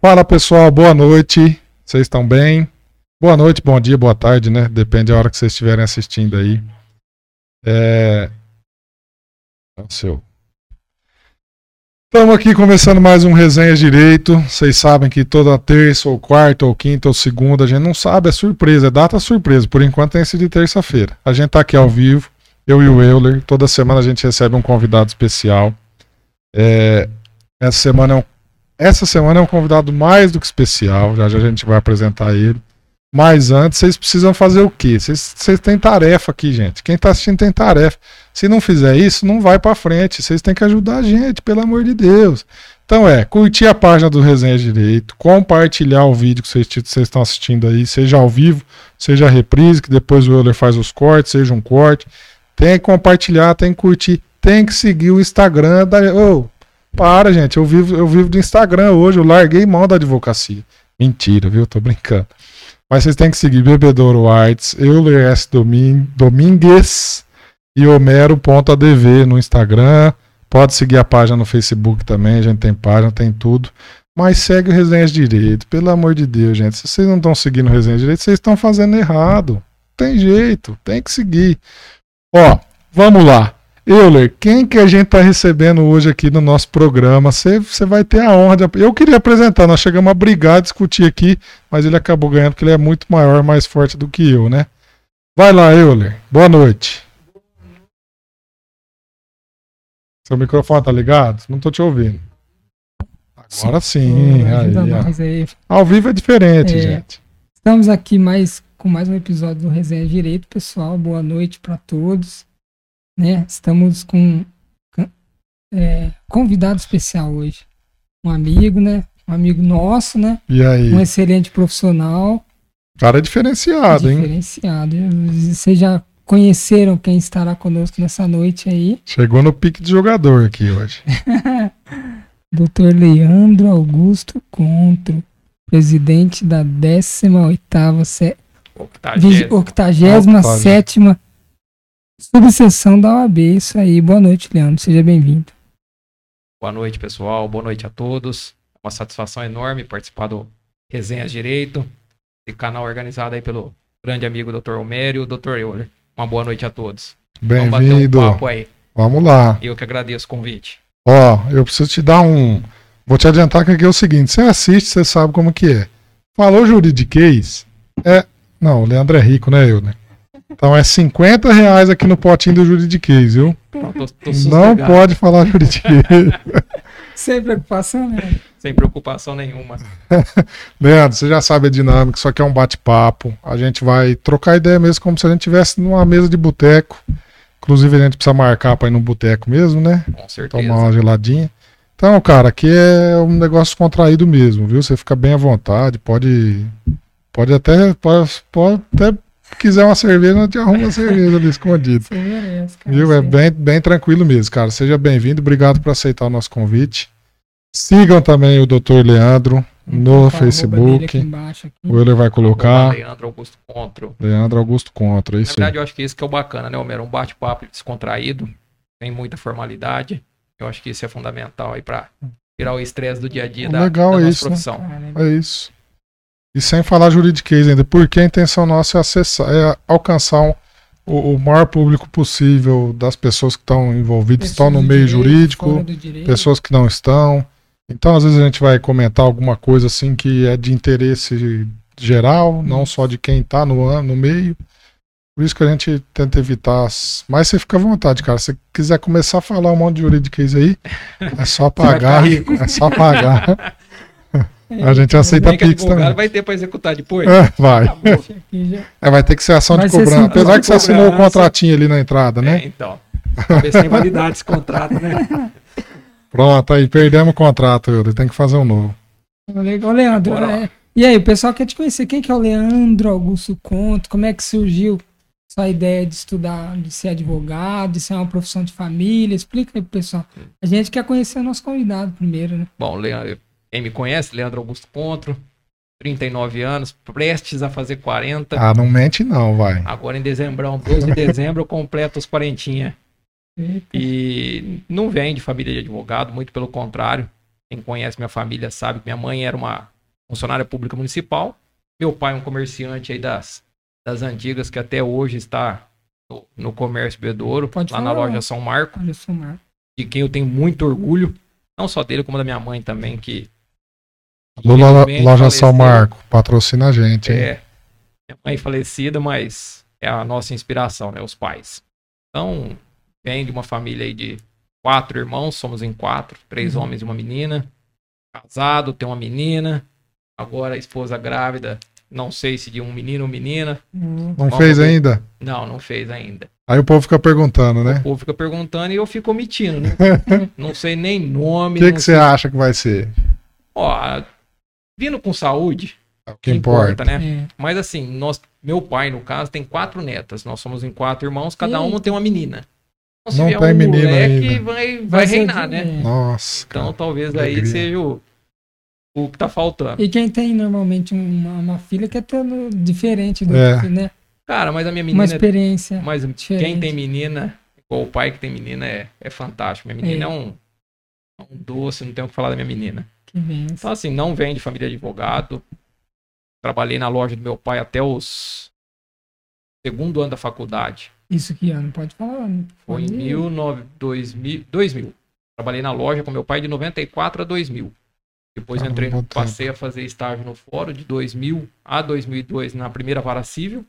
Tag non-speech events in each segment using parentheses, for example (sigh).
Fala pessoal, boa noite. Vocês estão bem? Boa noite, bom dia, boa tarde, né? Depende da hora que vocês estiverem assistindo aí. É. É seu. Estamos aqui começando mais um Resenha Direito. Vocês sabem que toda terça, ou quarta, ou quinta, ou segunda, a gente não sabe, é surpresa, é data surpresa. Por enquanto tem esse de terça-feira. A gente tá aqui ao vivo, eu e o Euler. Toda semana a gente recebe um convidado especial. É, essa semana é um essa semana é um convidado mais do que especial, já, já a gente vai apresentar ele. Mas antes, vocês precisam fazer o quê? Vocês, têm tarefa aqui, gente. Quem está assistindo tem tarefa. Se não fizer isso, não vai para frente. Vocês têm que ajudar a gente, pelo amor de Deus. Então é, curtir a página do Resenha Direito, compartilhar o vídeo que vocês, vocês estão assistindo aí, seja ao vivo, seja reprise, que depois o Euler faz os cortes, seja um corte. Tem que compartilhar, tem que curtir, tem que seguir o Instagram da. Oh, para, gente. Eu vivo, eu vivo do Instagram hoje. Eu larguei mão da advocacia. Mentira, viu? Tô brincando. Mas vocês têm que seguir Bebedouro Arts, Euler S. Domingues e Homero.adv no Instagram. Pode seguir a página no Facebook também. A gente tem página, tem tudo. Mas segue o Resenhas Direito. Pelo amor de Deus, gente. Se vocês não estão seguindo o Resenhas Direito, vocês estão fazendo errado. Tem jeito. Tem que seguir. Ó, vamos lá. Euler, quem que a gente está recebendo hoje aqui no nosso programa? Você vai ter a honra de. Eu queria apresentar, nós chegamos a brigar, discutir aqui, mas ele acabou ganhando porque ele é muito maior, mais forte do que eu, né? Vai lá, Euler. Boa noite. Seu microfone tá ligado? Não tô te ouvindo. Agora sim. aí, aí. Ao vivo é diferente, é, gente. Estamos aqui mais com mais um episódio do Resenha Direito, pessoal. Boa noite para todos né? Estamos com é, convidado especial hoje, um amigo, né? Um amigo nosso, né? E aí? Um excelente profissional. Cara é diferenciado, diferenciado. hein? Diferenciado. Vocês já conheceram quem estará conosco nessa noite aí? Chegou no pique de jogador aqui hoje. (laughs) Doutor Leandro Augusto Contro, presidente da 18ª, 87ª Subseção da OAB, isso aí. Boa noite, Leandro. Seja bem-vindo. Boa noite, pessoal. Boa noite a todos. É uma satisfação enorme participar do Resenhas Direito, esse canal organizado aí pelo grande amigo Dr. Homério e o Dr. Euler. Uma boa noite a todos. Bem-vindo. Um Vamos lá. Eu que agradeço o convite. Ó, eu preciso te dar um. Vou te adiantar que aqui é o seguinte: você assiste, você sabe como que é. Falou juridiquês? É. Não, o Leandro é rico, né, eu, né? Então é 50 reais aqui no potinho do juridiquês, viu? Não, tô, tô não pode falar juridiquês. Sem preocupação, né? Sem preocupação nenhuma. (laughs) Leandro, você já sabe a dinâmica, isso aqui é um bate-papo. A gente vai trocar ideia mesmo como se a gente estivesse numa mesa de boteco. Inclusive a gente precisa marcar para ir no boteco mesmo, né? Com certeza. Tomar uma geladinha. Então, cara, aqui é um negócio contraído mesmo, viu? Você fica bem à vontade, pode pode até pode, pode até quiser uma cerveja, nós te arruma uma cerveja ali escondida. Você merece, cara. Viu? É bem, bem tranquilo mesmo, cara. Seja bem-vindo. Obrigado por aceitar o nosso convite. Sigam também o Dr. Leandro no Facebook. Embaixo, o Euler vai colocar. Leandro Augusto Contro. Leandro Augusto Contro, isso Na verdade, aí. eu acho que isso que é o bacana, né, Homero? Um bate-papo descontraído, sem muita formalidade. Eu acho que isso é fundamental aí para tirar o estresse do dia a dia da, legal da nossa isso, né? profissão. Né? É isso. E sem falar juridiquês ainda, porque a intenção nossa é, acessar, é alcançar um, o, o, maior público possível das pessoas que estão envolvidas, estão no meio direito, jurídico, pessoas que não estão. Então, às vezes, a gente vai comentar alguma coisa assim que é de interesse geral, não só de quem está no, no meio. Por isso que a gente tenta evitar. Mas você fica à vontade, cara. Se quiser começar a falar um monte de juridiquês aí, é só pagar. é só pagar. (laughs) A gente aceita Pix também. Vai ter para executar depois? É, vai. É, vai ter que ser ação vai de cobrança. Apesar que você assinou o contratinho ali na entrada, né? É, então. Talvez sem validade esse contrato, né? (laughs) Pronto, aí perdemos o contrato, Yuri. Tem que fazer um novo. Legal, Leandro. É, e aí, o pessoal quer te conhecer. Quem que é o Leandro Augusto Conto? Como é que surgiu sua ideia de estudar, de ser advogado, de ser uma profissão de família? Explica aí pro pessoal. A gente quer conhecer o nosso convidado primeiro, né? Bom, Leandro, quem me conhece, Leandro Augusto Contro, 39 anos, prestes a fazer 40. Ah, não mente não, vai. Agora em dezembro, 12 de dezembro, eu completo os quarentinha. E não vem de família de advogado, muito pelo contrário. Quem conhece minha família sabe que minha mãe era uma funcionária pública municipal. Meu pai, um comerciante aí das, das antigas, que até hoje está no, no comércio bebedouro, Pode lá na falar. loja São Marco, Olha só, Marco. de quem eu tenho muito orgulho. Não só dele, como da minha mãe também, que. Lula, infelizmente loja São faleceu. Marco, patrocina a gente, hein? É. Minha mãe falecida, mas é a nossa inspiração, né? Os pais. Então, vem de uma família aí de quatro irmãos, somos em quatro, três Uhum. homens e uma menina. Casado, tem uma menina. Agora a esposa grávida, não sei se de um menino ou menina. Hum. Não Vamos fez ver. ainda? Não, não fez ainda. Aí o povo fica perguntando, O né? povo fica perguntando e eu fico omitindo, né? (laughs) não sei nem O nome. que, não que sei- você acha que vai ser? Ó, vindo com saúde, É o que importa. né? É. Mas assim, nós, meu pai, no caso, tem quatro netas. Nós somos em quatro irmãos, cada Eita. um tem uma menina. Então, se Não vier tem um menina moleque, ainda. vai, vai, ser reinar, de- né? é. Nossa, Então cara. talvez que aí alegria. seja o, o que tá faltando. E quem tem normalmente uma, uma filha quer ter no- diferente do É. que, né? Cara, mas a minha Uma menina. experiência. Mas quem diferente. tem menina, igual o pai que tem menina, é, é fantástico. Minha menina É. é, um, é um doce, não tenho o que falar da minha menina. Que benção. Então, assim, não vem de família de advogado. Trabalhei na loja do meu pai até os segundo ano da faculdade. Isso que ano? Pode falar. né? Foi em Pode- 19, 2000, 2000. Trabalhei na loja com meu pai de 94 a 2000. Depois Caramba, entrei, bom tempo. passei a fazer estágio no fórum de 2000 a 2002 na primeira vara civil.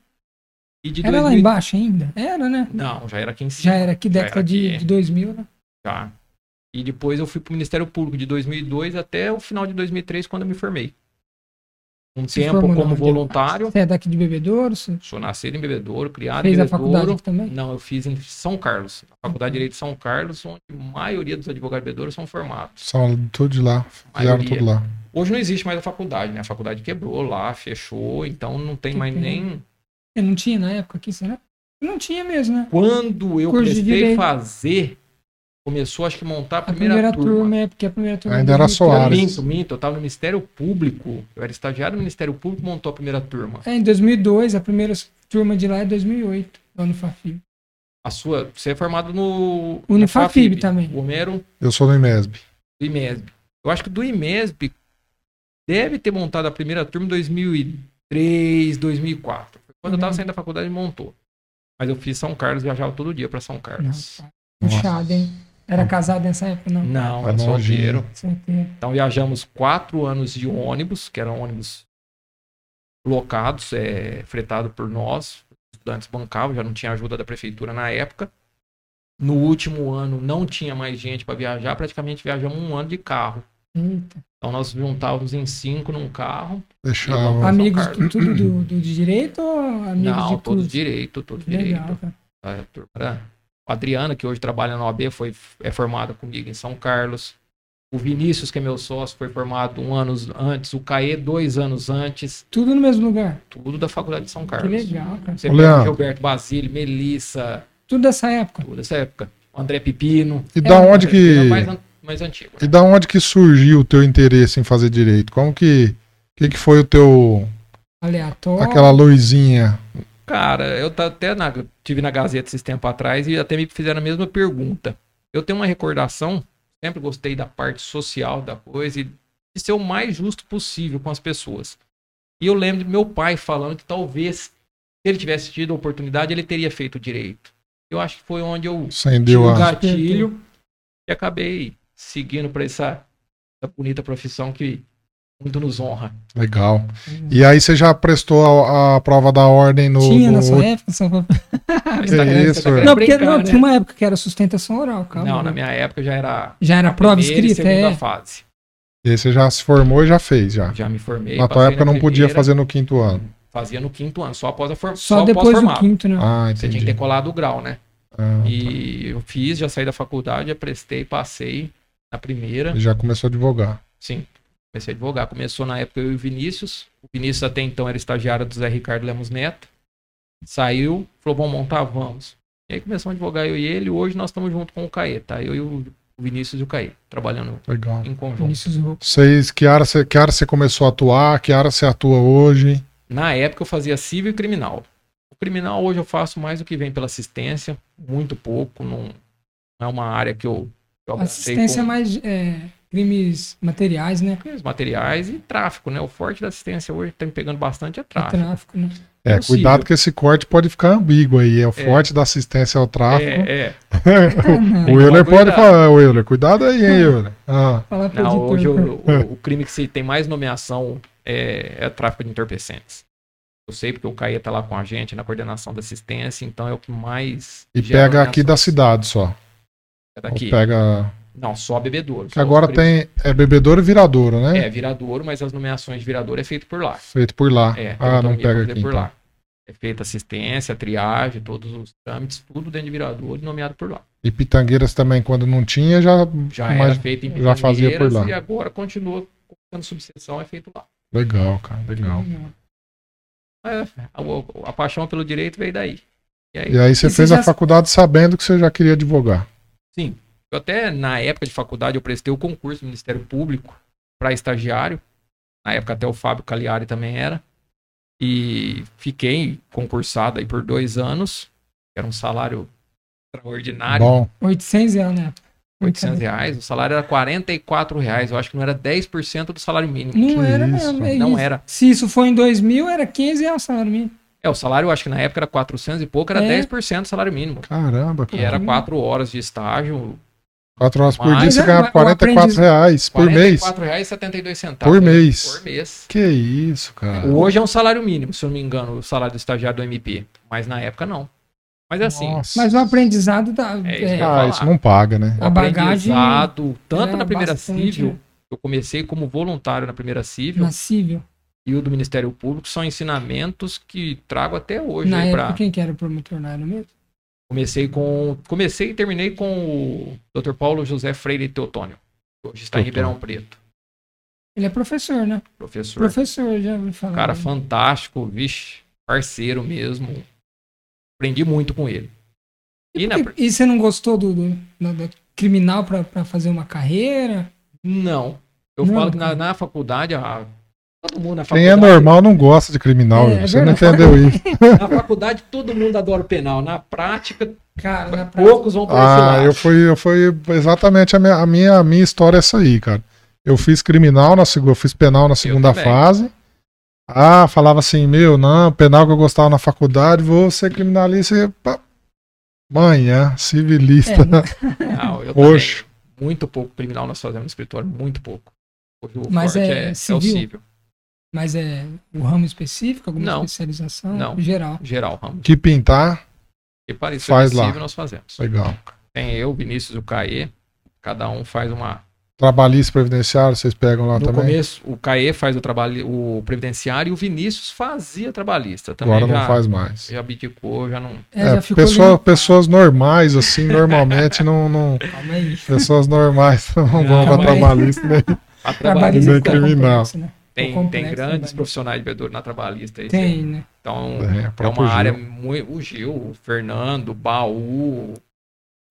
E de Era lá 2000... embaixo ainda? Era, né? Não, já era aqui em cima. Já era que Já década era de, aqui. de 2000, né? Já. E depois eu fui pro Ministério Público de 2002 até o final de 2003, quando eu me formei. Um Se tempo formou como onde? voluntário. Você é daqui de Bebedouro? Você Sou nascido em Bebedouro, criado fez em a faculdade Bebedouro. aqui também? Não, eu fiz em São Carlos, na Faculdade de Direito de São Carlos, onde a maioria dos advogados de Bebedouro são formados. São tudo de lá. Fizeram tudo lá. Hoje não existe mais a faculdade, né? A faculdade quebrou lá, fechou, então não tem Que mais pena. nem. Eu não tinha na época aqui, será? Não tinha mesmo, né? Quando eu Curso prestei Direito. fazer, começou acho que montar a A primeira, primeira, turma. turma. é porque a primeira turma. Ainda era 2013. Soares. Minto, minto, eu tava no Ministério Público, eu era estagiário no Ministério Público, montou a primeira turma. É, em 2002, a primeira turma de lá é 2008, lá no Fafib. A sua, você é formado no. Unifafib também. O Homero Eu sou do IMESB. do IMESB. Eu acho que do IMESB deve ter montado a primeira turma em 2003, 2004. Foi Quando eu tava Uhum. saindo da faculdade, montou. Mas eu fiz São Carlos, viajava todo dia pra São Carlos. Nossa, puxado, hein? Era casado nessa época, não? Não, era solteiro. Certeza. Então viajamos quatro anos de ônibus, que eram ônibus locados, é, fretado por nós. Os estudantes bancavam, já não tinha ajuda da prefeitura na época. No último ano não tinha mais gente para viajar, praticamente viajamos um ano de carro. Eita. Então nós juntávamos em cinco num carro. Deixava. Amigos tudo do, do de direito ou amigos não, de todos curso? direito, todos Legal, direito. cara. A turma era- A Adriana, que hoje trabalha na OAB, foi, é formada comigo em São Carlos. O Vinícius, que é meu sócio, foi formado um ano antes. O Caê, dois anos antes. Tudo no mesmo lugar. Tudo da Faculdade de São Que Carlos. legal, cara. Você pega. Gilberto Basílio, Melissa, Tudo dessa época. tudo dessa época. O André Pepino. E da É, onde que. É mais, an- mais antigo. E da onde que surgiu o teu interesse em fazer direito? Como que. O que, que foi o teu. Aleatório. aquela luzinha? Cara, eu até na, tive na Gazeta esses tempos atrás e até me fizeram a mesma pergunta. Eu tenho uma recordação, sempre gostei da parte social da coisa e de ser o mais justo possível com as pessoas. E eu lembro do meu pai falando que talvez, se ele tivesse tido a oportunidade, ele teria feito direito. Eu acho que foi onde eu tive o gatilho e acabei seguindo para essa, essa bonita profissão que muito nos honra. Legal. E aí você já prestou a, a prova da ordem no. Tinha no- na sua época? Só... (laughs) Tá- isso, tá Não, porque brincar, não, né? tinha uma época que era sustentação oral, calma. Não, na minha época já era Já era a prova primeira e escrita, segunda é. fase. E aí você já se formou e já fez, já. Já me formei. Na tua época não podia primeira, fazer no quinto ano. Fazia no quinto ano, só após a formação. Só depois do quinto, né? Ah, Você tinha que ter colado o grau, né? Ah, E eu fiz, já saí da faculdade, já prestei, passei na primeira. e já começou a advogar. Sim, comecei a advogar. Começou na época eu e o Vinícius. O Vinícius até então era estagiário do Zé Ricardo Lemos Neto. Saiu, falou, vamos montar? Vamos. E aí começamos a advogar eu e ele. Hoje nós estamos junto com o Caê, tá? Eu e o Vinícius e o Caê, trabalhando Legal. em conjunto. Vinícius Hugo. Vocês, que área, você, que área você começou a atuar? Que área você atua hoje? Na época eu fazia civil e criminal. O criminal hoje eu faço mais do que vem pela assistência, muito pouco, não, não é uma área que eu, eu Assistência com- mais. É, crimes materiais, né? Crimes materiais e tráfico, né? O forte da assistência hoje tá me pegando bastante é É tráfico. tráfico, né? É, cuidado que esse corte pode ficar ambíguo aí. É o forte da assistência ao tráfico. É, é. (laughs) o Euler pode falar, o Euler, cuidado aí, hein, Euler. (laughs) Ah, Não, hoje o, o- o crime que se tem mais nomeação é, é tráfico de entorpecentes. Eu sei porque o Caia tá lá com a gente na coordenação da assistência, então é o que mais. e pega aqui da cidade só. É daqui. Ou pega. Não, só bebedouro. Que só agora tem. É bebedouro e viradouro, né? É, viradouro, mas as nomeações de viradouro é feito por lá. Feito por lá. É, ah, não autonomia pra pega aqui. por então. lá. É feita assistência, triagem, todos os trâmites, tudo dentro de viradouro e nomeado por lá. E Pitangueiras também, quando não tinha, já. Já mas- era feito em já fazia por Pitangueiras lá. E agora continua sendo subseção, é feito lá. Legal, cara, legal. É, a, a paixão pelo direito veio daí. E aí, E aí você E você fez já- a faculdade sabendo que você já queria advogar. sim. Eu até, na época de faculdade, eu prestei o concurso do Ministério Público para estagiário. Na época até o Fábio Cagliari também era. E fiquei concursado aí por dois anos. Era um salário extraordinário. Bom, 800 reais, né? 800 reais. O salário era 44 reais. Eu acho que não era 10% do salário mínimo. Não Que era isso? mesmo. é Não isso. era. Se isso for em 2000, era 15 reais o salário mínimo. É, o salário, eu acho que na época era 400 e pouco, era É. 10% do salário mínimo. caramba, E cara. era 4 horas de estágio. Quatro horas por Mas- dia você Mas, ganhava o 44 aprendiz- reais por mês. R$ 44,72 centavos. Por mês. Por mês. Que isso, cara. Hoje é um salário mínimo, se eu não me engano, o salário do estagiário do MP. Mas na época não. Mas é assim, Nossa. Mas o aprendizado da. É, é, Ah, isso não paga, né? o a bagagem aprendizado, tanto é na primeira bastante, civil, né? eu comecei como voluntário na primeira civil, na civil. e o do Ministério Público são ensinamentos que trago até hoje. Na aí época, pra... quem que era o promotor? Não era mesmo? Comecei com. Comecei e terminei com o Dr. Paulo José Freire Teotônio. que Hoje está em Teotônio. Ribeirão Preto. Ele é professor, né? Professor. Professor, já ouvi falar. Cara fantástico, vixe, parceiro mesmo. Aprendi muito com ele. E na... E, e você não gostou do, do- do- do criminal pra, pra fazer uma carreira? Não. Eu Não, falo que na, na faculdade, a... todo mundo na Quem é faculdade. normal não gosta de criminal. É, é você não verdade. entendeu isso. (laughs) Na faculdade, todo mundo adora o penal. Na prática, Cara, na prática, poucos vão para esse Ah, lado. eu fui, eu fui exatamente a minha, a minha, a minha história é essa aí, cara. Eu fiz criminal na segunda, eu fiz penal na segunda fase. Ah, falava assim, meu, não, penal que eu gostava na faculdade, vou ser criminalista. e, pá, Manhã, civilista. É, (laughs) Não, eu. Muito pouco criminal nós fazemos no escritório, muito pouco. O Mas é é, civil? o civil. Mas é o ramo específico, alguma Não. especialização? Não. Geral. Geral, ramo. Que pintar, E para isso Faz é lá. nós fazemos. legal. Tem eu, Vinícius e o Caê. Cada um faz uma. Trabalhista previdenciário, vocês pegam lá No também? começo, o Caê faz o trabalho, o previdenciário e o Vinícius fazia trabalhista. Também Agora já, não faz mais. já abdicou, já não. É, É, já ficou pessoa- pessoas normais, assim, normalmente não. não Calma aí. pessoas normais (laughs) não vão mas- trabalhista. né? A Trabalhista ficou criminal. complexo, né? Tem, tem grandes profissionais de bebedouro na trabalhista. aí, Tem, né? Então, É, o é, uma área Gil. muito. O Gil, o Fernando, o Baú.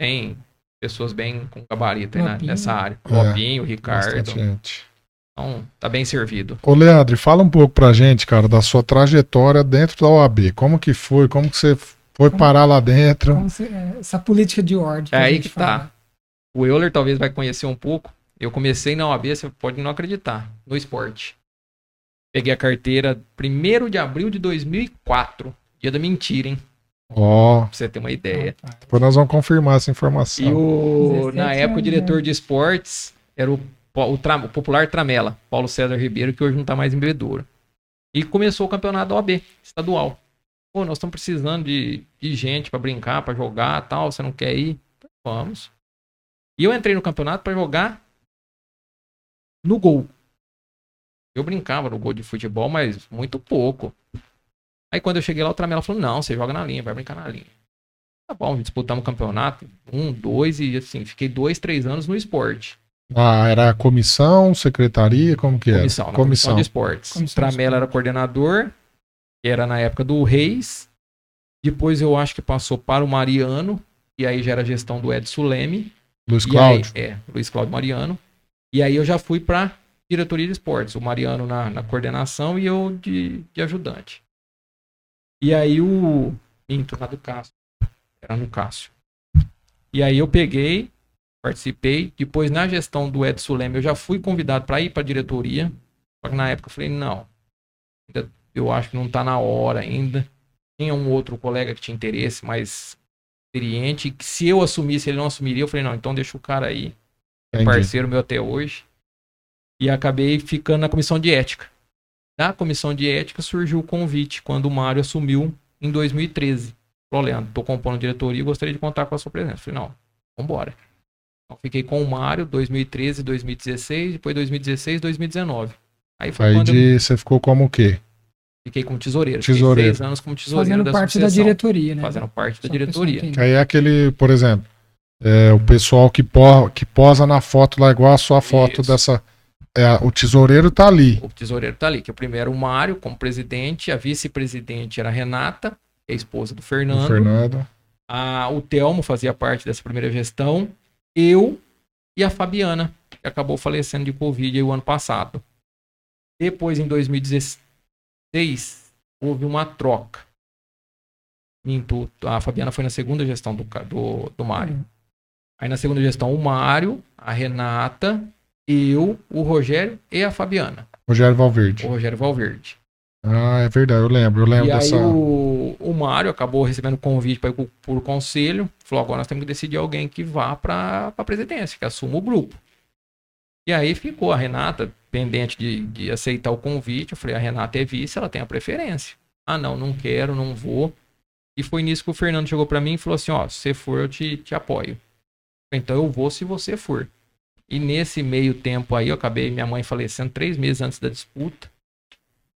Tem pessoas bem com gabarito aí na- nessa área. É, Lopinho, Ricardo. Gente. Então, tá bem servido. Ô, Leandro, fala um pouco pra gente, cara, da sua trajetória dentro da OAB. Como que foi? Como que você foi parar lá dentro? Como se- é, essa política de ordem. É aí que tá. fala. O Euler talvez vai conhecer um pouco. Eu comecei na OAB, você pode não acreditar, no esporte. Peguei a carteira 1 de abril de 2004. Dia da mentira, hein? Ó, Pra você ter uma ideia. Rapaz. depois nós vamos confirmar essa E informação. o, 17 na época, o diretor né? de esportes era o, o, Tra- o popular Tramela, Paulo César Ribeiro, que hoje não tá mais em bebedouro. E começou o campeonato da OAB, estadual. Pô, nós estamos precisando de, de gente pra brincar, pra jogar tal. Você não quer ir? Vamos. E eu entrei no campeonato pra jogar no gol. Eu brincava no gol de futebol, mas muito pouco. Aí quando eu cheguei lá, o Tramela falou: Não, você joga na linha, vai brincar na linha. Tá bom, disputamos o campeonato, um, dois, e assim, fiquei dois, três anos no esporte. Ah, era comissão, secretaria, como que era? Comissão, na comissão de esportes. Comissão Tramela era coordenador, que era na época do Reis. Depois eu acho que passou para o Mariano, e aí já era gestão do Edson Leme. Luiz Cláudio. aí, é, Luiz Cláudio Mariano. E aí eu já fui para diretoria de esportes. O Mariano na, na coordenação e eu de, de ajudante. E aí o. Minto, na do Cássio. Era no Cássio. E aí eu peguei participei. Depois, na gestão do Edson Leme, eu já fui convidado para ir para a diretoria. Só que na época eu falei, não, ainda, eu acho que não está na hora ainda. Tinha um outro colega que tinha interesse, mais experiente, que se eu assumisse, ele não assumiria. Eu falei, não, então deixa o cara aí. É parceiro meu até hoje. E acabei ficando na comissão de ética. Da comissão de ética surgiu o convite quando o Mário assumiu em 2013. Falou, Leandro, tô compondo diretoria e gostaria de contar com a sua presença. Eu falei, não, vambora. Então, fiquei com o Mário 2013, 2016, depois 2016, 2019. Aí foi Aí quando de, eu... você ficou como o quê? Fiquei como tesoureiro. Tesoureiro. seis anos como tesoureiro Fazendo da parte sucessão. da diretoria, né? Fazendo parte da diretoria. Aí é aquele, por exemplo, é, o pessoal que, po, que posa na foto lá igual a sua foto Isso. dessa... É, o tesoureiro tá ali. O tesoureiro tá ali, que o primeiro o Mário como presidente, a vice-presidente era a Renata, a esposa do Fernando. O Fernando. A, o Telmo fazia parte dessa primeira gestão. Eu e a Fabiana, que acabou falecendo de Covid o ano passado. Depois, em 2016, houve uma troca. Minto, a Fabiana foi na segunda gestão do, do, do Mário. Uhum. Aí na segunda gestão, o Mário, a Renata, eu, o Rogério e a Fabiana. Rogério Valverde. O Rogério Valverde. Ah, é verdade, eu lembro, eu lembro e dessa. Aí o, o Mário acabou recebendo convite para ir por, conselho. Falou: agora nós temos que decidir alguém que vá para a presidência, que assuma o grupo. E aí ficou a Renata pendente de, de aceitar o convite. Eu falei, a Renata é vice, ela tem a preferência. Ah, não, não quero, não vou. E foi nisso que o Fernando chegou para mim e falou assim, ó, se você for, eu te, te apoio. Então eu vou se você for. E nesse meio tempo aí, eu acabei, minha mãe falecendo três meses antes da disputa.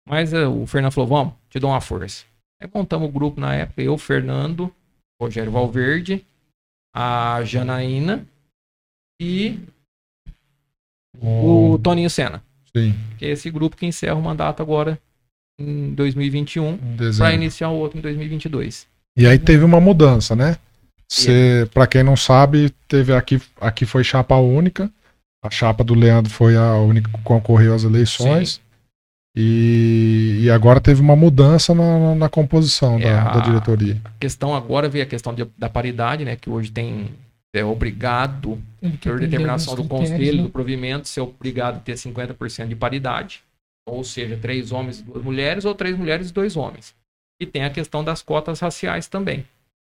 Mas uh, o Fernando falou, vamos, te dou uma força. Aí montamos o grupo na época, eu, Fernando, Rogério Valverde, a Janaína e o Toninho Senna. Sim. Que é esse grupo que encerra o mandato agora em 2021 para iniciar o outro em 2022. E aí teve uma mudança, né? Para quem não sabe, teve aqui, aqui foi chapa única. A chapa do Leandro foi a única que concorreu às eleições. E, e, agora teve uma mudança na, na composição é da, da, diretoria. A questão agora veio a questão de, da paridade, né? Que hoje tem é obrigado, por determinação do conselho né? do provimento, ser obrigado a ter 50% de paridade. Ou seja, três homens e duas mulheres, ou três mulheres e dois homens. E tem a questão das cotas raciais também.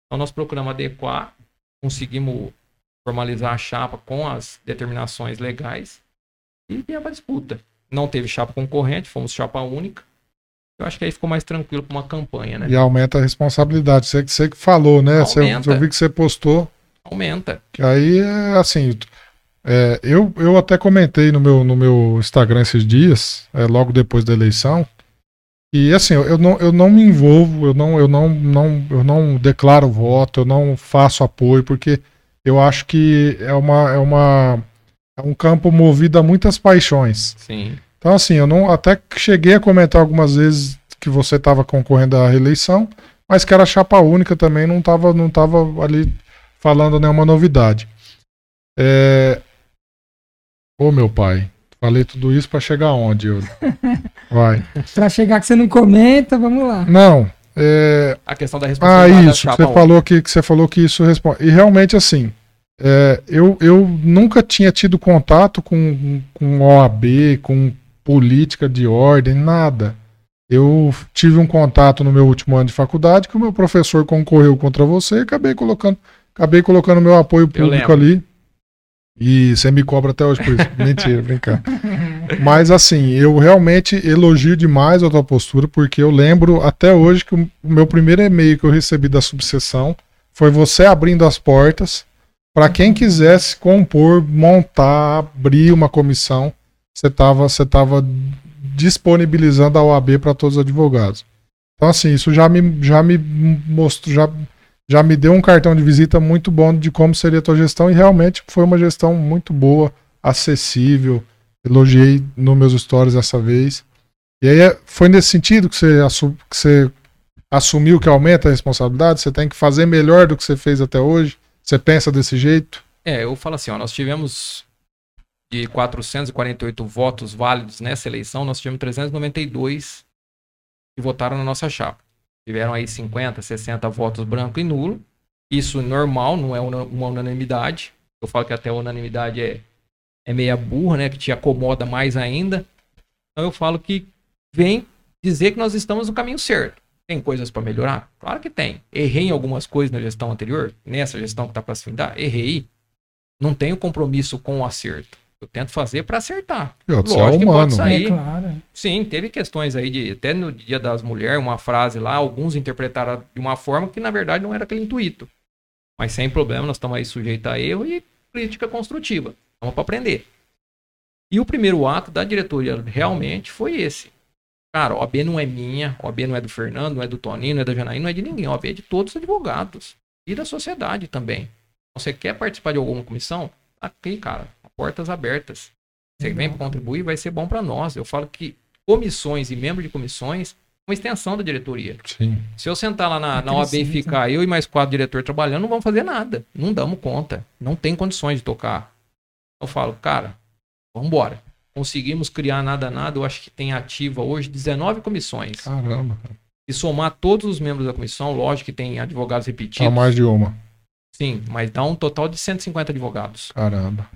Então nós procuramos adequar, conseguimos formalizar a chapa com as determinações legais e viemos a disputa. Não teve chapa concorrente, fomos chapa única. Eu acho que aí ficou mais tranquilo para uma campanha, né? E aumenta a responsabilidade. Você, você que falou, né? Você, eu vi que você postou aumenta. Aí, é assim, é, eu, eu até comentei no meu, no meu Instagram esses dias, é, logo depois da eleição, e assim, eu não, eu não me envolvo, eu não, eu, não, não, eu não declaro voto, eu não faço apoio, porque eu acho que é, uma, é, uma, é um campo movido a muitas paixões. Sim. Então, assim, eu não até cheguei a comentar algumas vezes que você estava concorrendo à reeleição, mas que era chapa única também, não estava não tava ali falando nenhuma novidade. É... Ô meu pai, falei tudo isso para chegar onde? Eu... (laughs) Vai. para chegar que você não comenta, vamos lá. Não. É... A questão da responsabilidade. Ah, isso. você falou que, que você falou que isso responde. E realmente assim. É, eu, eu nunca tinha tido contato com, com OAB, com política de ordem, nada. Eu tive um contato no meu último ano de faculdade que o meu professor concorreu contra você e acabei colocando Acabei colocando meu apoio público ali. E você me cobra até hoje por isso. Mentira, brincar. (laughs) Mas assim, eu realmente elogio demais a tua postura, porque eu lembro até hoje que o meu primeiro e-mail que eu recebi da subseção foi você abrindo as portas para quem quisesse compor, montar, abrir uma comissão. Você estava você tava disponibilizando a OAB para todos os advogados. Então, assim, isso já me, já me mostrou, já já me deu um cartão de visita muito bom de como seria a tua gestão e realmente foi uma gestão muito boa, acessível. Elogiei nos meus stories dessa vez. E aí é, foi nesse sentido que você, que você assumiu que aumenta a responsabilidade? Você tem que fazer melhor do que você fez até hoje? Você pensa desse jeito? É, eu falo assim, ó, nós tivemos de 448 votos válidos nessa eleição, nós tivemos 392 que votaram na nossa chapa tiveram aí 50, 60 votos branco e nulo. Isso normal, não é uma unanimidade. Eu falo que até a unanimidade é, é meia burra, né? Que te acomoda mais ainda. Então eu falo que vem dizer que nós estamos no caminho certo. Tem coisas para melhorar? Claro que tem. Errei em algumas coisas na gestão anterior, nessa gestão que está para se findar, errei. Não tenho compromisso com o acerto. Eu tento fazer para acertar. E outro, você é humano. Sair. É, claro. Sim, teve questões aí de até no Dia das Mulheres, uma frase lá, alguns interpretaram de uma forma que na verdade não era aquele intuito. Mas sem problema, nós estamos aí sujeitos a erro e crítica construtiva. Vamos para aprender. E o primeiro ato da diretoria realmente foi esse. Cara, a OAB não é minha, a OAB não é do Fernando, não é do Toninho, não é da Janaína, não é de ninguém. OAB é de todos os advogados e da sociedade também. Você quer participar de alguma comissão? Tá aqui, cara, portas abertas. Você vem para contribuir, vai ser bom para nós. Eu falo que comissões e membros de comissões uma extensão da diretoria. Sim. Se eu sentar lá na, na OAB e ficar eu e mais quatro diretores trabalhando, não vamos fazer nada. Não damos conta. Não tem condições de tocar. Eu falo, cara, vamos embora. Conseguimos criar nada nada. Eu acho que tem ativa hoje 19 comissões. Caramba. E somar todos os membros da comissão, lógico que tem advogados repetidos. Tá mais de uma. Sim, mas dá um total de 150 advogados. Caramba.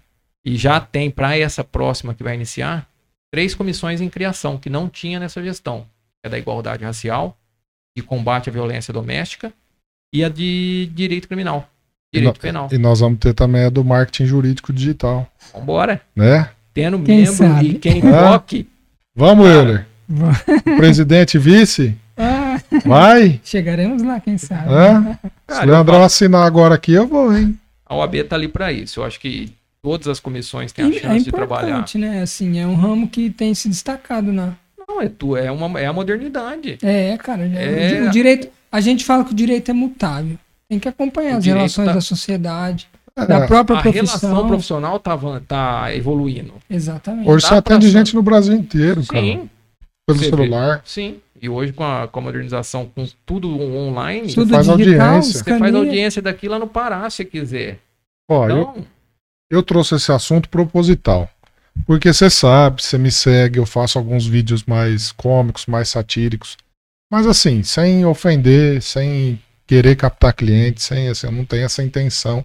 E já tem para essa próxima que vai iniciar três comissões em criação que não tinha nessa gestão é da igualdade racial, de combate à violência doméstica e a de direito criminal, direito e penal. E nós vamos ter também a do marketing jurídico digital. Vambora. Né? Tendo quem membro sabe? e quem toque. Vamos, Euler. Presidente vice? Ah, Vai? Chegaremos lá, quem sabe. É? Se o Leandrão assinar agora aqui, eu vou, hein? A OAB tá ali para isso. Eu acho que todas as comissões têm a é chance é de trabalhar. né? Assim, é um ramo que tem se destacado na, não, é, tu, é, uma, é a modernidade. É, cara. É... O, direito. A gente fala que o direito é mutável. Tem que acompanhar o as relações tá... da sociedade. É, da própria a profissão. A relação profissional tá, tá evoluindo. Exatamente. Hoje você atende gente no Brasil inteiro, cara. Sim. Pelo você celular. Vê. Sim. E hoje, com a, com a modernização, com tudo online, tudo você faz digital, audiência. Você faz audiência daqui lá no Pará, se quiser. Ó, então... eu, eu trouxe esse assunto proposital. Porque você sabe, você me segue, eu faço alguns vídeos mais cômicos, mais satíricos. Mas assim, sem ofender, sem querer captar clientes, sem assim, eu não tenho essa intenção.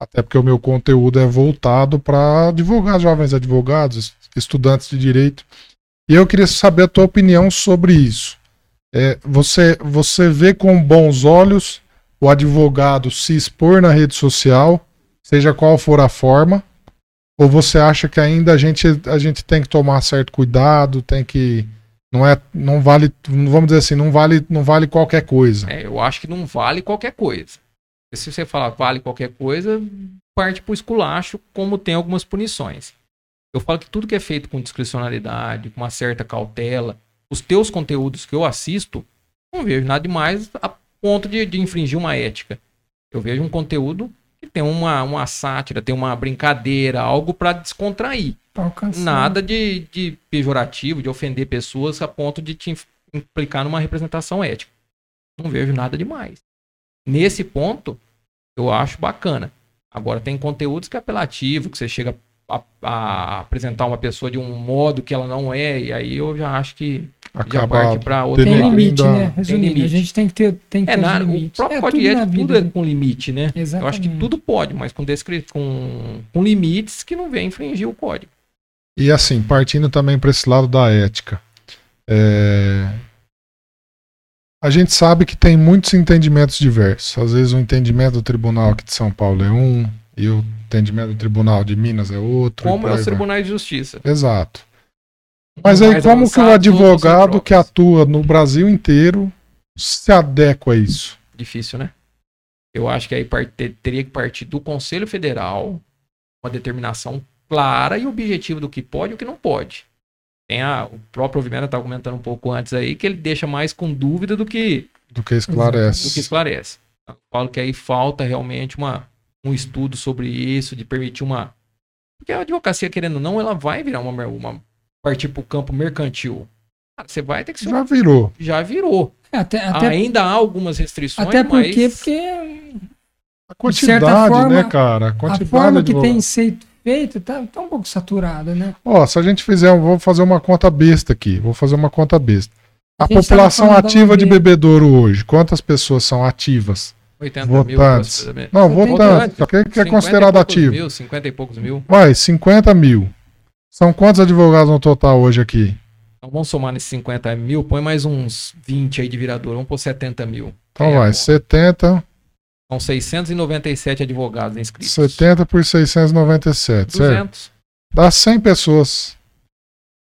Até porque o meu conteúdo é voltado para advogados, jovens advogados, estudantes de direito. E eu queria saber a tua opinião sobre isso. É, você, você vê com bons olhos o advogado se expor na rede social, seja qual for a forma, ou você acha que ainda a gente, a gente tem que tomar certo cuidado, tem que não é não vale, vamos dizer assim, não vale não vale qualquer coisa. É, eu acho que não vale qualquer coisa. Se você falar vale qualquer coisa, parte para o esculacho, como tem algumas punições. Eu falo que tudo que é feito com discricionalidade, com uma certa cautela, os teus conteúdos que eu assisto, não vejo nada demais a ponto de, de infringir uma ética. Eu vejo um conteúdo tem uma, uma sátira, tem uma brincadeira, algo para descontrair. Nada de, de pejorativo, de ofender pessoas a ponto de te implicar numa representação ética. Não vejo nada demais. Nesse ponto, eu acho bacana. Agora, tem conteúdos que é apelativo, que você chega a, a, apresentar uma pessoa de um modo que ela não é, e aí eu já acho que parte para outro tem limite, né? Resumindo, limite. a gente tem que ter, tem que é, ter na, O próprio é, código de ética tudo é com limite, né? Exatamente. Eu acho que tudo pode, mas com, descri... com, com limites que não vem infringir o código. E assim, partindo também para esse lado da ética. É... A gente sabe que tem muitos entendimentos diversos. Às vezes o entendimento do tribunal aqui de São Paulo é um, e o entendimento do Tribunal de Minas é outro. Como é os tribunais de justiça. Exato. Mas aí como que o advogado que atua no Brasil inteiro se adequa a isso? Difícil, né? Eu acho que aí teria que partir do Conselho Federal uma determinação clara e objetiva do que pode e o que não pode. Tem a, o próprio Vivenda estava comentando um pouco antes aí que ele deixa mais com dúvida do que do que esclarece. Do que esclarece. Eu falo que aí falta realmente uma um estudo sobre isso, de permitir uma. Porque a advocacia, querendo ou não, ela vai virar uma. uma partir para o campo mercantil. você vai ter que ser. Já virou. Já virou. É, até, até... Ainda há algumas restrições. Até porque, mas... porque. A quantidade, forma, né, cara? A, quantidade a forma que tem sido feito tá, tá um pouco saturada, né? Ó, se a gente fizer, vou fazer uma conta besta aqui. Vou fazer uma conta besta. A, a população ativa de bebedouro hoje, quantas pessoas são ativas? 80 mil. Votantes. aproximadamente. Não, Você tem votantes. O que, que é 50 e considerado ativo? Mil, 50 e poucos mil. Vai, 50 mil. São quantos advogados no total hoje aqui? Então vamos somar nesses 50 mil, põe mais uns 20 aí de virador, vamos por 70 mil. Então É, vai, bom. 70, São 697 advogados inscritos. 70 por 697, certo? 200. Dá 100 pessoas.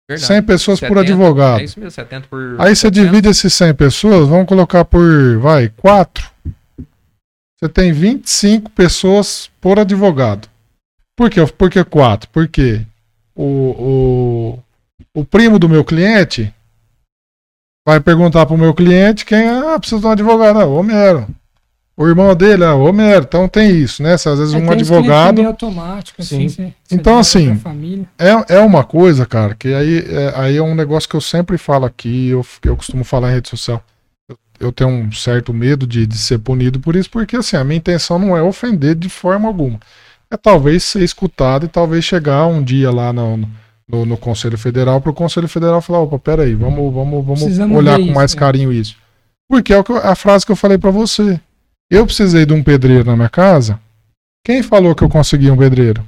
Verdade. 100 pessoas por 70, advogado. É isso mesmo, 70 por. Aí você 700. divide esses 100 pessoas, vamos colocar por, vai, 4. Você tem 25 pessoas por advogado. Por quê? Por que 4? Porque o, o, o primo do meu cliente vai perguntar pro meu cliente quem é, ah, precisa de um advogado. Ah, Homero. O irmão dele, ah, Homero. Então tem isso, né? Se às vezes É, um advogado. meio automático, assim. Sim. você- Então, você assim, pra família. É, é uma coisa, cara, que aí é, aí é um negócio que eu sempre falo aqui, eu, eu costumo falar em rede social. Eu, eu tenho um certo medo de, de ser punido por isso, porque assim, a minha intenção não é ofender de forma alguma. É talvez ser escutado e talvez chegar um dia lá no, no, no Conselho Federal para o Conselho Federal falar, opa, peraí, vamos, vamos, vamos Precisamos olhar com isso, mais é. carinho isso. Porque é o que eu- a frase que eu falei para você. Eu precisei de um pedreiro na minha casa. Quem falou que eu consegui um pedreiro?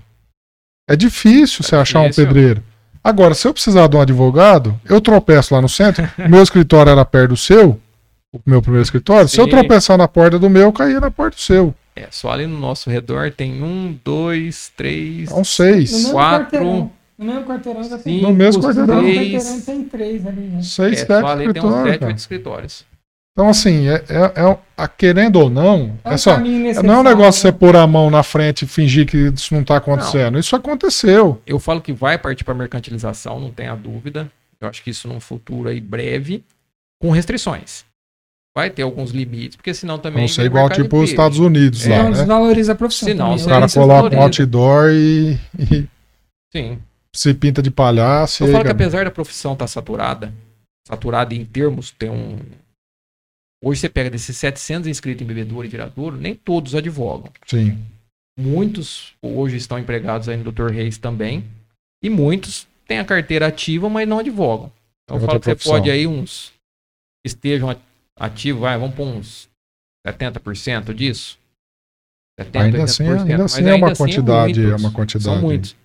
É difícil você achar um pedreiro. Agora, se eu precisar de um advogado, eu tropeço lá no centro. o (laughs) meu escritório era perto do seu, o meu primeiro escritório. Se eu Sim. tropeçar na porta do meu, eu caía na porta do seu. É, só ali no nosso redor tem um, dois, três. São seis. No mesmo quatro. No mesmo quarteirão já tem. No mesmo quarteirão. seis. tem três ali. Né? Seis, É, sete só ali tem uns escritórios. 7, cara. 8 escritórios. Então, assim, é, é, é- a- querendo ou não, É um é só, caminho não é um negócio né? você pôr a mão na frente e fingir que isso não está acontecendo. Isso aconteceu. Eu falo que vai partir para mercantilização, não tenha dúvida. Eu acho que isso num futuro aí breve, com restrições. Vai ter alguns limites, porque senão também. Não ser vira igual tipo os. Estados Unidos É, lá, Então né? desvaloriza a profissão. Senão, também. os O cara você coloca um outdoor e, e Sim. se pinta de palhaço. Eu falo que apesar da profissão estar saturada, saturada em termos, tem um. Hoje você pega desses 700 inscritos em bebedouro e viradouro, nem todos advogam. Sim. Muitos hoje estão empregados aí no Dr. Reis também. E muitos têm a carteira ativa, mas não advogam. Então É eu falo outra que você profissão. pode aí uns. Estejam ativos, vai, vamos pôr uns 70% disso. 70, Ainda assim, 80%, ainda mas assim é uma assim quantidade, é muitos. uma quantidade. São muitos.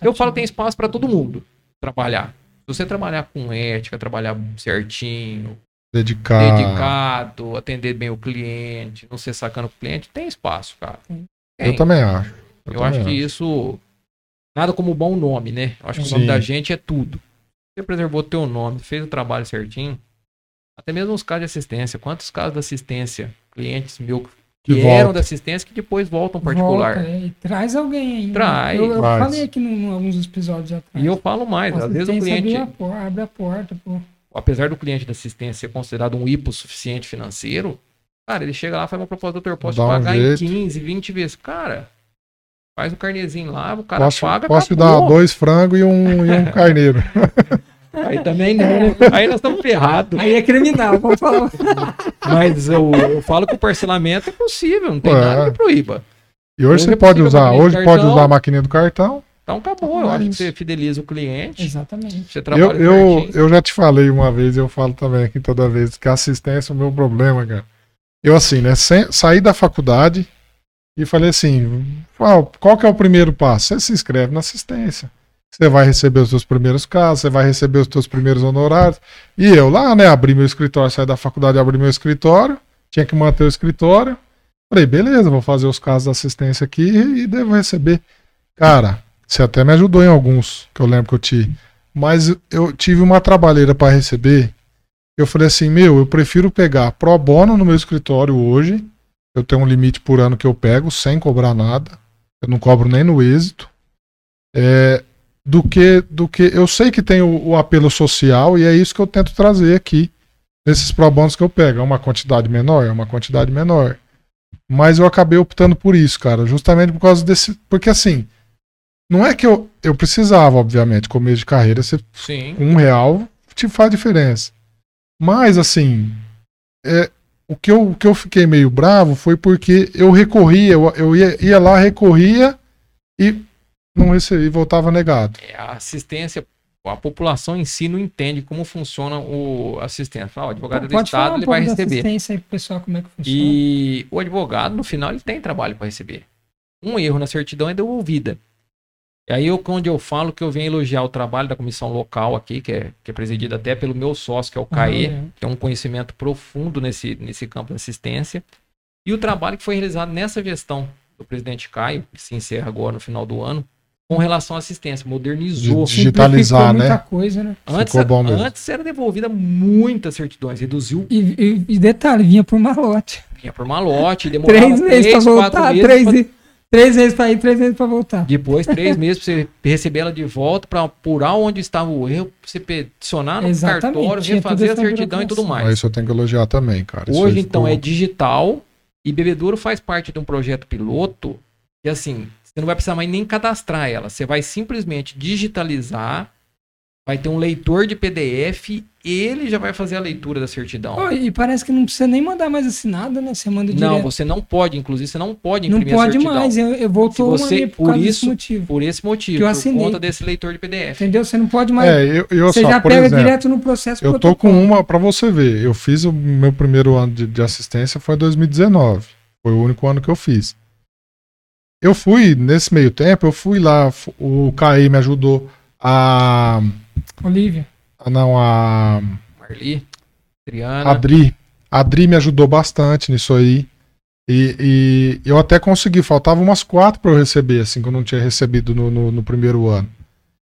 Eu falo que tem espaço para todo mundo trabalhar. Se você trabalhar com ética, trabalhar certinho, Dedicar. dedicado, atender bem o cliente, não ser sacando o cliente, tem espaço, cara. Eu Tem. também acho. Eu, também acho que isso. Nada como bom nome, né? Eu acho que o nome Sim. da gente é tudo. Você preservou teu nome, fez o trabalho certinho. Até mesmo nos casos de assistência. Quantos casos de assistência, clientes meus que, Que eram volta. da assistência que depois voltam particular. Volta, é, traz alguém aí. né? Traz. Eu, eu Traz. falei aqui em alguns episódios atrás. E eu falo mais, às vezes o cliente, Abre a, por- abre a porta, pô. apesar do cliente da assistência ser considerado um hipossuficiente financeiro, cara, ele chega lá e faz uma proposta, doutor, eu posso Dá um pagar em jeito. 15, 20 vezes. Cara, faz o carnezinho lá, o cara Posso, paga, posso te acabou. dar dois frangos e um, e um carneiro. (laughs) Aí também não, né? Aí nós estamos ferrados. Aí é criminal, vamos falar. Mas eu, eu falo que o parcelamento é possível, não tem Ué. nada que proíba. E hoje Hoje você é pode usar, hoje de pode cartão. usar a maquininha do cartão. Então acabou. Eu É acho que você fideliza o cliente, Exatamente. você Eu, trabalha eu, certinho. eu já te falei uma vez, eu falo também aqui toda vez, que a assistência é o meu problema, cara. Eu assim, né, sem- saí da faculdade e falei assim, qual, qual que é o primeiro passo? Você se inscreve na assistência. Você vai receber os seus primeiros casos, você vai receber os seus primeiros honorários. E eu lá, né, abri meu escritório, saí da faculdade, abri meu escritório, tinha que manter o escritório. Falei, beleza, vou fazer os casos da assistência aqui e devo receber. Cara, você até me ajudou em alguns, que eu lembro que eu te. Mas eu tive uma trabalheira para receber. Eu falei assim, meu, eu prefiro pegar pro bono no meu escritório hoje. Eu tenho um limite por ano que eu pego, sem cobrar nada. Eu não cobro nem no êxito. É, do que do que eu sei que tem o, o apelo social e é isso que eu tento trazer aqui nesses pro bonos que eu pego. É uma quantidade menor, é uma quantidade menor. Mas eu acabei optando por isso, cara, justamente por causa desse, porque assim, não é que eu, eu precisava, obviamente, começo de carreira, você Sim. um real te faz diferença. Mas, assim, é, o, que eu, o que eu fiquei meio bravo foi porque eu recorria, eu, eu ia, ia lá, recorria e não recebi, voltava negado. É, A assistência, A população em si não entende como funciona o assistente. Fala, o advogado do Pode falar Estado um ele vai receber. assistência aí pro pessoal, como é que funciona. E o advogado, no final, ele tem trabalho para receber. Um erro na certidão é devolvida. E aí, eu, onde eu falo que eu venho elogiar o trabalho da comissão local aqui, que é, que é presidida até pelo meu sócio, que é o CAE, Aham, é. que tem um conhecimento profundo nesse, nesse campo de assistência. E o trabalho que foi realizado nessa gestão do presidente Caio, que se encerra agora no final do ano, com relação à assistência, modernizou. De- digitalizar, né? coisa, né? Antes, Ficou bom mesmo. antes era devolvida muitas certidões, reduziu E, e- e detalhe, vinha por malote. vinha por malote, (laughs) demorava Três meses quatro voltar, meses três, pra- e- três vezes pra ir, três vezes pra voltar. Depois, três (laughs) meses pra você receber ela de volta, pra apurar onde estava o erro, pra você peticionar no Exatamente, cartório, refazer a certidão e tudo mais. Mas isso eu tenho que elogiar também, cara. Hoje, então, ficou- é digital e Bebedouro faz parte de um projeto piloto que, assim, você não vai precisar mais nem cadastrar ela. Você vai simplesmente digitalizar, vai ter um leitor de PDF, ele já vai fazer a leitura da certidão. Ó, e parece que não precisa nem mandar mais assinada, né? Você manda direto. Não, você não pode, inclusive, você não pode não imprimir a pode certidão. mais. Eu, eu voltou Se uma você- por, por isso- motivo. Por esse motivo, Que eu por assinei. conta desse leitor de PDF. Entendeu? Você não pode mais. É, eu, eu você só, já por pega exemplo, direto no processo eu tô com uma pra você ver. Eu fiz o meu primeiro ano de, de assistência foi em 2019. Foi o único ano que eu fiz. Eu fui, nesse meio tempo, eu fui lá, o CAI me ajudou a. Olivia. a não, a. Marli, Triana. Adri. A Adri me ajudou bastante nisso aí. E, e eu até consegui, faltava umas quatro para eu receber, assim, que eu não tinha recebido no, no, no primeiro ano.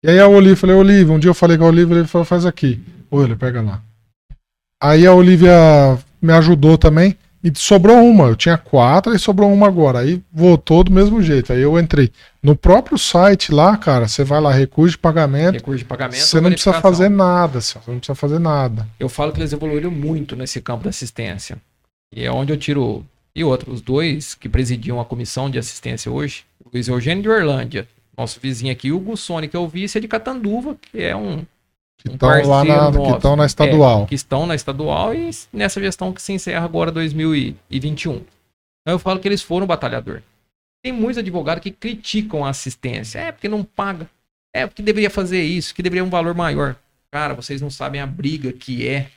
E aí a Olivia, falei, Olivia, um dia eu falei com a Olivia, ele falou, faz aqui. Olha, pega lá. Aí a Olivia me ajudou também, e sobrou uma, eu tinha quatro, e sobrou uma agora. Aí voltou do mesmo jeito, aí eu entrei. No próprio site lá, cara, você vai lá, recurso de pagamento, Recurso de pagamento. você não precisa fazer nada, você não precisa fazer nada. Eu falo que eles evoluíram muito nesse campo da assistência. E é onde eu tiro. E outro, os dois que presidiam a comissão de assistência hoje, o Luiz Eugênio de Orlândia, nosso vizinho aqui, o Hugo Sônia, que eu vi, esse é de Catanduva, que é um. Que um estão lá na, que nosso. estão na estadual. É, que estão na estadual e nessa gestão que se encerra agora 2021. Então eu falo que eles foram batalhador. Tem muitos advogados que criticam a assistência. É porque não paga. É porque deveria fazer isso, que deveria um valor maior. Cara, vocês não sabem a briga que é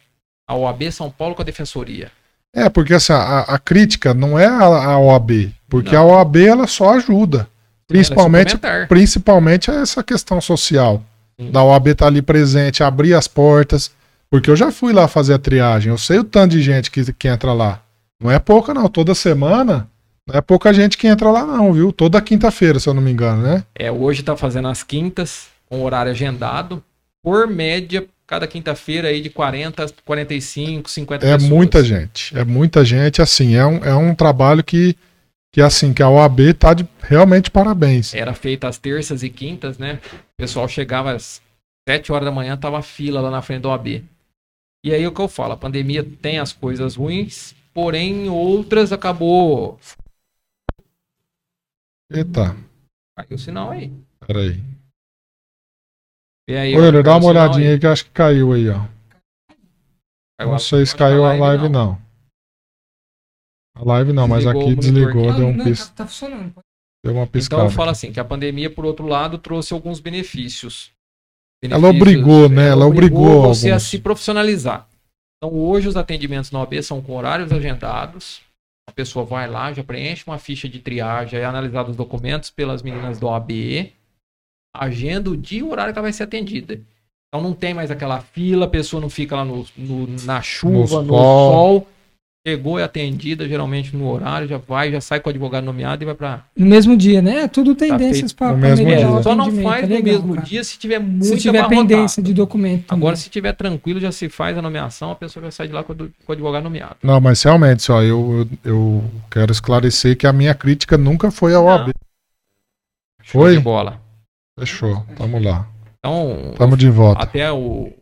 a OAB São Paulo com a Defensoria. É, porque assim, a, a crítica não é a, a OAB, porque Não. a OAB ela só ajuda. Principalmente, Ela é principalmente essa questão social. Da OAB estar ali presente, abrir as portas. Porque eu já fui lá fazer a triagem, eu sei o tanto de gente que, que entra lá. Não é pouca, não. Toda semana, não é pouca gente que entra lá, não, viu? Toda quinta-feira, se eu não me engano, né? É, hoje tá fazendo as quintas, com horário agendado. Por média, cada quinta-feira aí de 40, 45, 50 É pessoas. muita gente. É muita gente, assim, é um, é um trabalho que, que assim, que a OAB tá de realmente parabéns. Era feita às terças e quintas, né? O pessoal chegava às 7 horas da manhã, tava fila lá na frente do OAB. E aí o que eu falo, a pandemia tem as coisas ruins, porém outras acabou. Eita, Caiu o sinal aí. peraí. E aí, caiu dá uma olhadinha aí que eu acho que caiu aí, ó. Caiu Não sei se caiu a live, não. A live não, mas aqui desligou, aqui. deu, um não, pis... tá, tá funcionando. deu uma Então piscada. eu falo assim, que a pandemia, por outro lado, trouxe alguns benefícios. Ela Benefícios- obrigou, né? Ela obrigou você a alguns. se profissionalizar. Então hoje os atendimentos na OAB são com horários agendados. A pessoa vai lá, já preenche uma ficha de triagem, é analisado os documentos pelas meninas do OAB, agenda o dia e o horário que ela vai ser atendida. Então não tem mais aquela fila, a pessoa não fica lá no, no- na chuva, no, sol. sol. Chegou, é atendida, geralmente no horário, já vai, já sai com o advogado nomeado e vai para No mesmo dia, né? É Tudo tendências feito para no melhorar dia. só não faz é no legal, mesmo cara. dia se tiver muito Se tiver pendência de documento. Agora, também. se tiver tranquilo, já se faz a nomeação, a pessoa já sai de lá com o, advogado nomeado. Não, mas realmente, só eu, eu, eu quero esclarecer que a minha crítica nunca foi ao OAB. Show Foi? de bola. Fechou, tamo lá. Então, Tamo de volta. até o.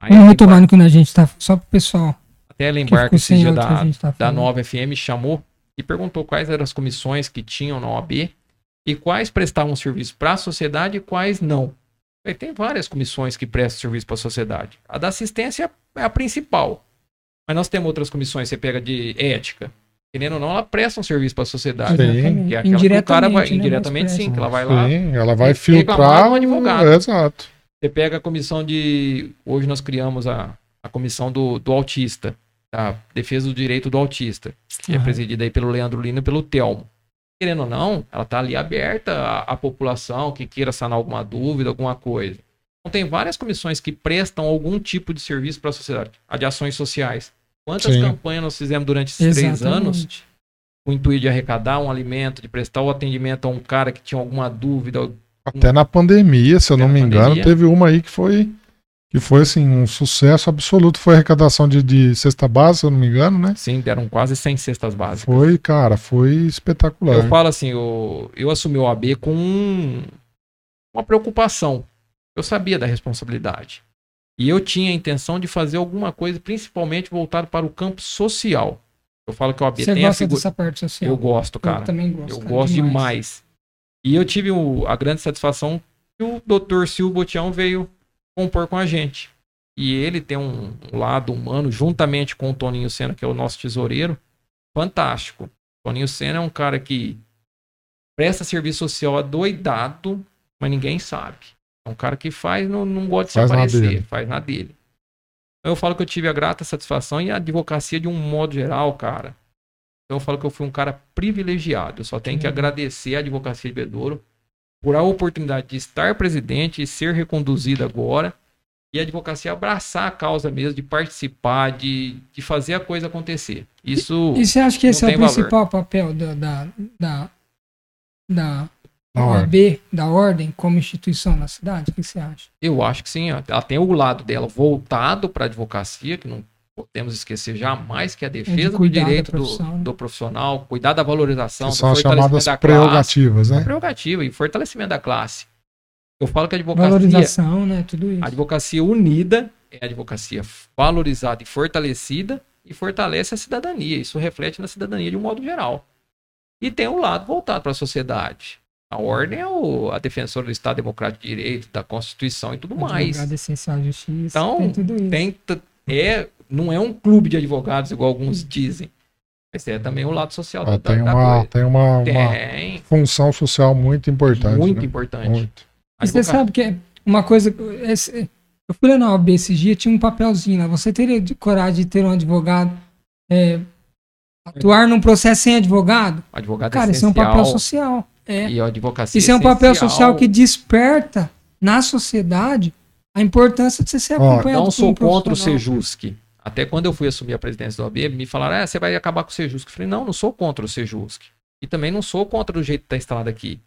Bar- no que a gente tá. Só pro pessoal. Até Ellen Que Barca, ficou esse dia da, tá da. Nova FM, chamou e perguntou quais eram as comissões que tinham na OAB e quais prestavam serviço para a sociedade e quais não. Aí tem várias comissões que prestam serviço para a sociedade. A da assistência é a principal. Mas nós temos outras comissões, você pega de ética. Querendo ou não, ela presta um serviço para a sociedade. Sim. Que é aquela que o cara vai, né, indiretamente sim, que ela vai lá. Sim, ela vai filtrar. do advogado. Exato. Você pega a comissão de. Hoje nós criamos a, a comissão do, do autista, a defesa do direito do autista, que é Aham. presidida aí pelo Leandro Lino e pelo Telmo. Querendo ou não, ela está ali aberta à, à população que queira sanar alguma dúvida, alguma coisa. Então tem várias comissões que prestam algum tipo de serviço para a sociedade, a de ações sociais. Quantas Sim. campanhas nós fizemos durante esses três anos Exatamente. com o intuito de arrecadar um alimento, de prestar o atendimento a um cara que tinha alguma dúvida, Até na pandemia, se eu Até não me engano, pandemia. teve uma aí que foi que foi assim um sucesso absoluto. Foi arrecadação de, de cesta base, se eu não me engano, né? sim, deram quase 100 cestas básicas. Foi, cara, foi espetacular. Eu falo assim, eu, eu assumi o AB com um- uma preocupação. Eu sabia da responsabilidade. E eu tinha a intenção de fazer alguma coisa, principalmente voltado para o campo social. Eu falo que o AB Você tem a gosta figura. dessa parte social? Eu gosto, cara. Eu também gosto. Eu cara, gosto demais. E eu tive o- a grande satisfação que o Dr. Silvio Botião veio compor com a gente. E ele tem um, um lado humano, juntamente com o Toninho Senna, que é o nosso tesoureiro, fantástico. Toninho Senna é um cara que presta serviço social adoidado, mas ninguém sabe. É um cara que faz, não, não gosta de se Faz na aparecer, dele. faz na dele. Então eu falo que eu tive a grata satisfação e a advocacia de um modo geral, cara. Então eu falo que eu fui um cara privilegiado. Eu só tenho que Uhum. agradecer a advocacia de Bedouro por a oportunidade de estar presidente e ser reconduzido agora. E a advocacia abraçar a causa mesmo, de participar, de, de fazer a coisa acontecer. Isso E você acha que esse é o valor. principal papel da, da, da, da Da ordem. OAB, da ordem, como instituição na cidade? O que você acha? Eu acho que sim. ó. Ela tem o lado dela voltado para a advocacia, que não podemos esquecer jamais, que é a defesa do direito do, né? do profissional, cuidar da valorização, Que do são as fortalecimento chamadas da classe. prerrogativas, né? Prerrogativa e fortalecimento da classe. Eu falo que a advocacia, Valorização, né? Tudo isso. a advocacia unida é a advocacia valorizada e fortalecida e fortalece a cidadania. Isso reflete na cidadania de um modo geral. E tem um lado voltado para a sociedade. A ordem é o, a defensora do Estado Democrático de Direito, da Constituição e tudo mais. Advogado essencial de justiça. Então, tem tudo isso. Tem, é, não é um clube de advogados, igual alguns dizem. Mas é também o lado social Ah, da, tem da uma, coisa. tem uma, uma Tem, função social muito importante. muito né? importante. Muito. Você sabe que é uma coisa. eu fui lá na OAB esse dia, tinha um papelzinho lá. Você teria de- coragem de ter um advogado é, atuar num processo sem advogado? advogado Cara, isso é um papel social. É. E a advocacia Isso é um papel social que desperta na sociedade a importância de você ser Ó, acompanhado Não por um sou contra o profissional. Até quando eu fui assumir a presidência do OAB, me falaram, ah, você vai acabar com o Sejusc. Eu falei, não, não sou contra o Sejusc. E também não sou contra o jeito que está instalado aqui.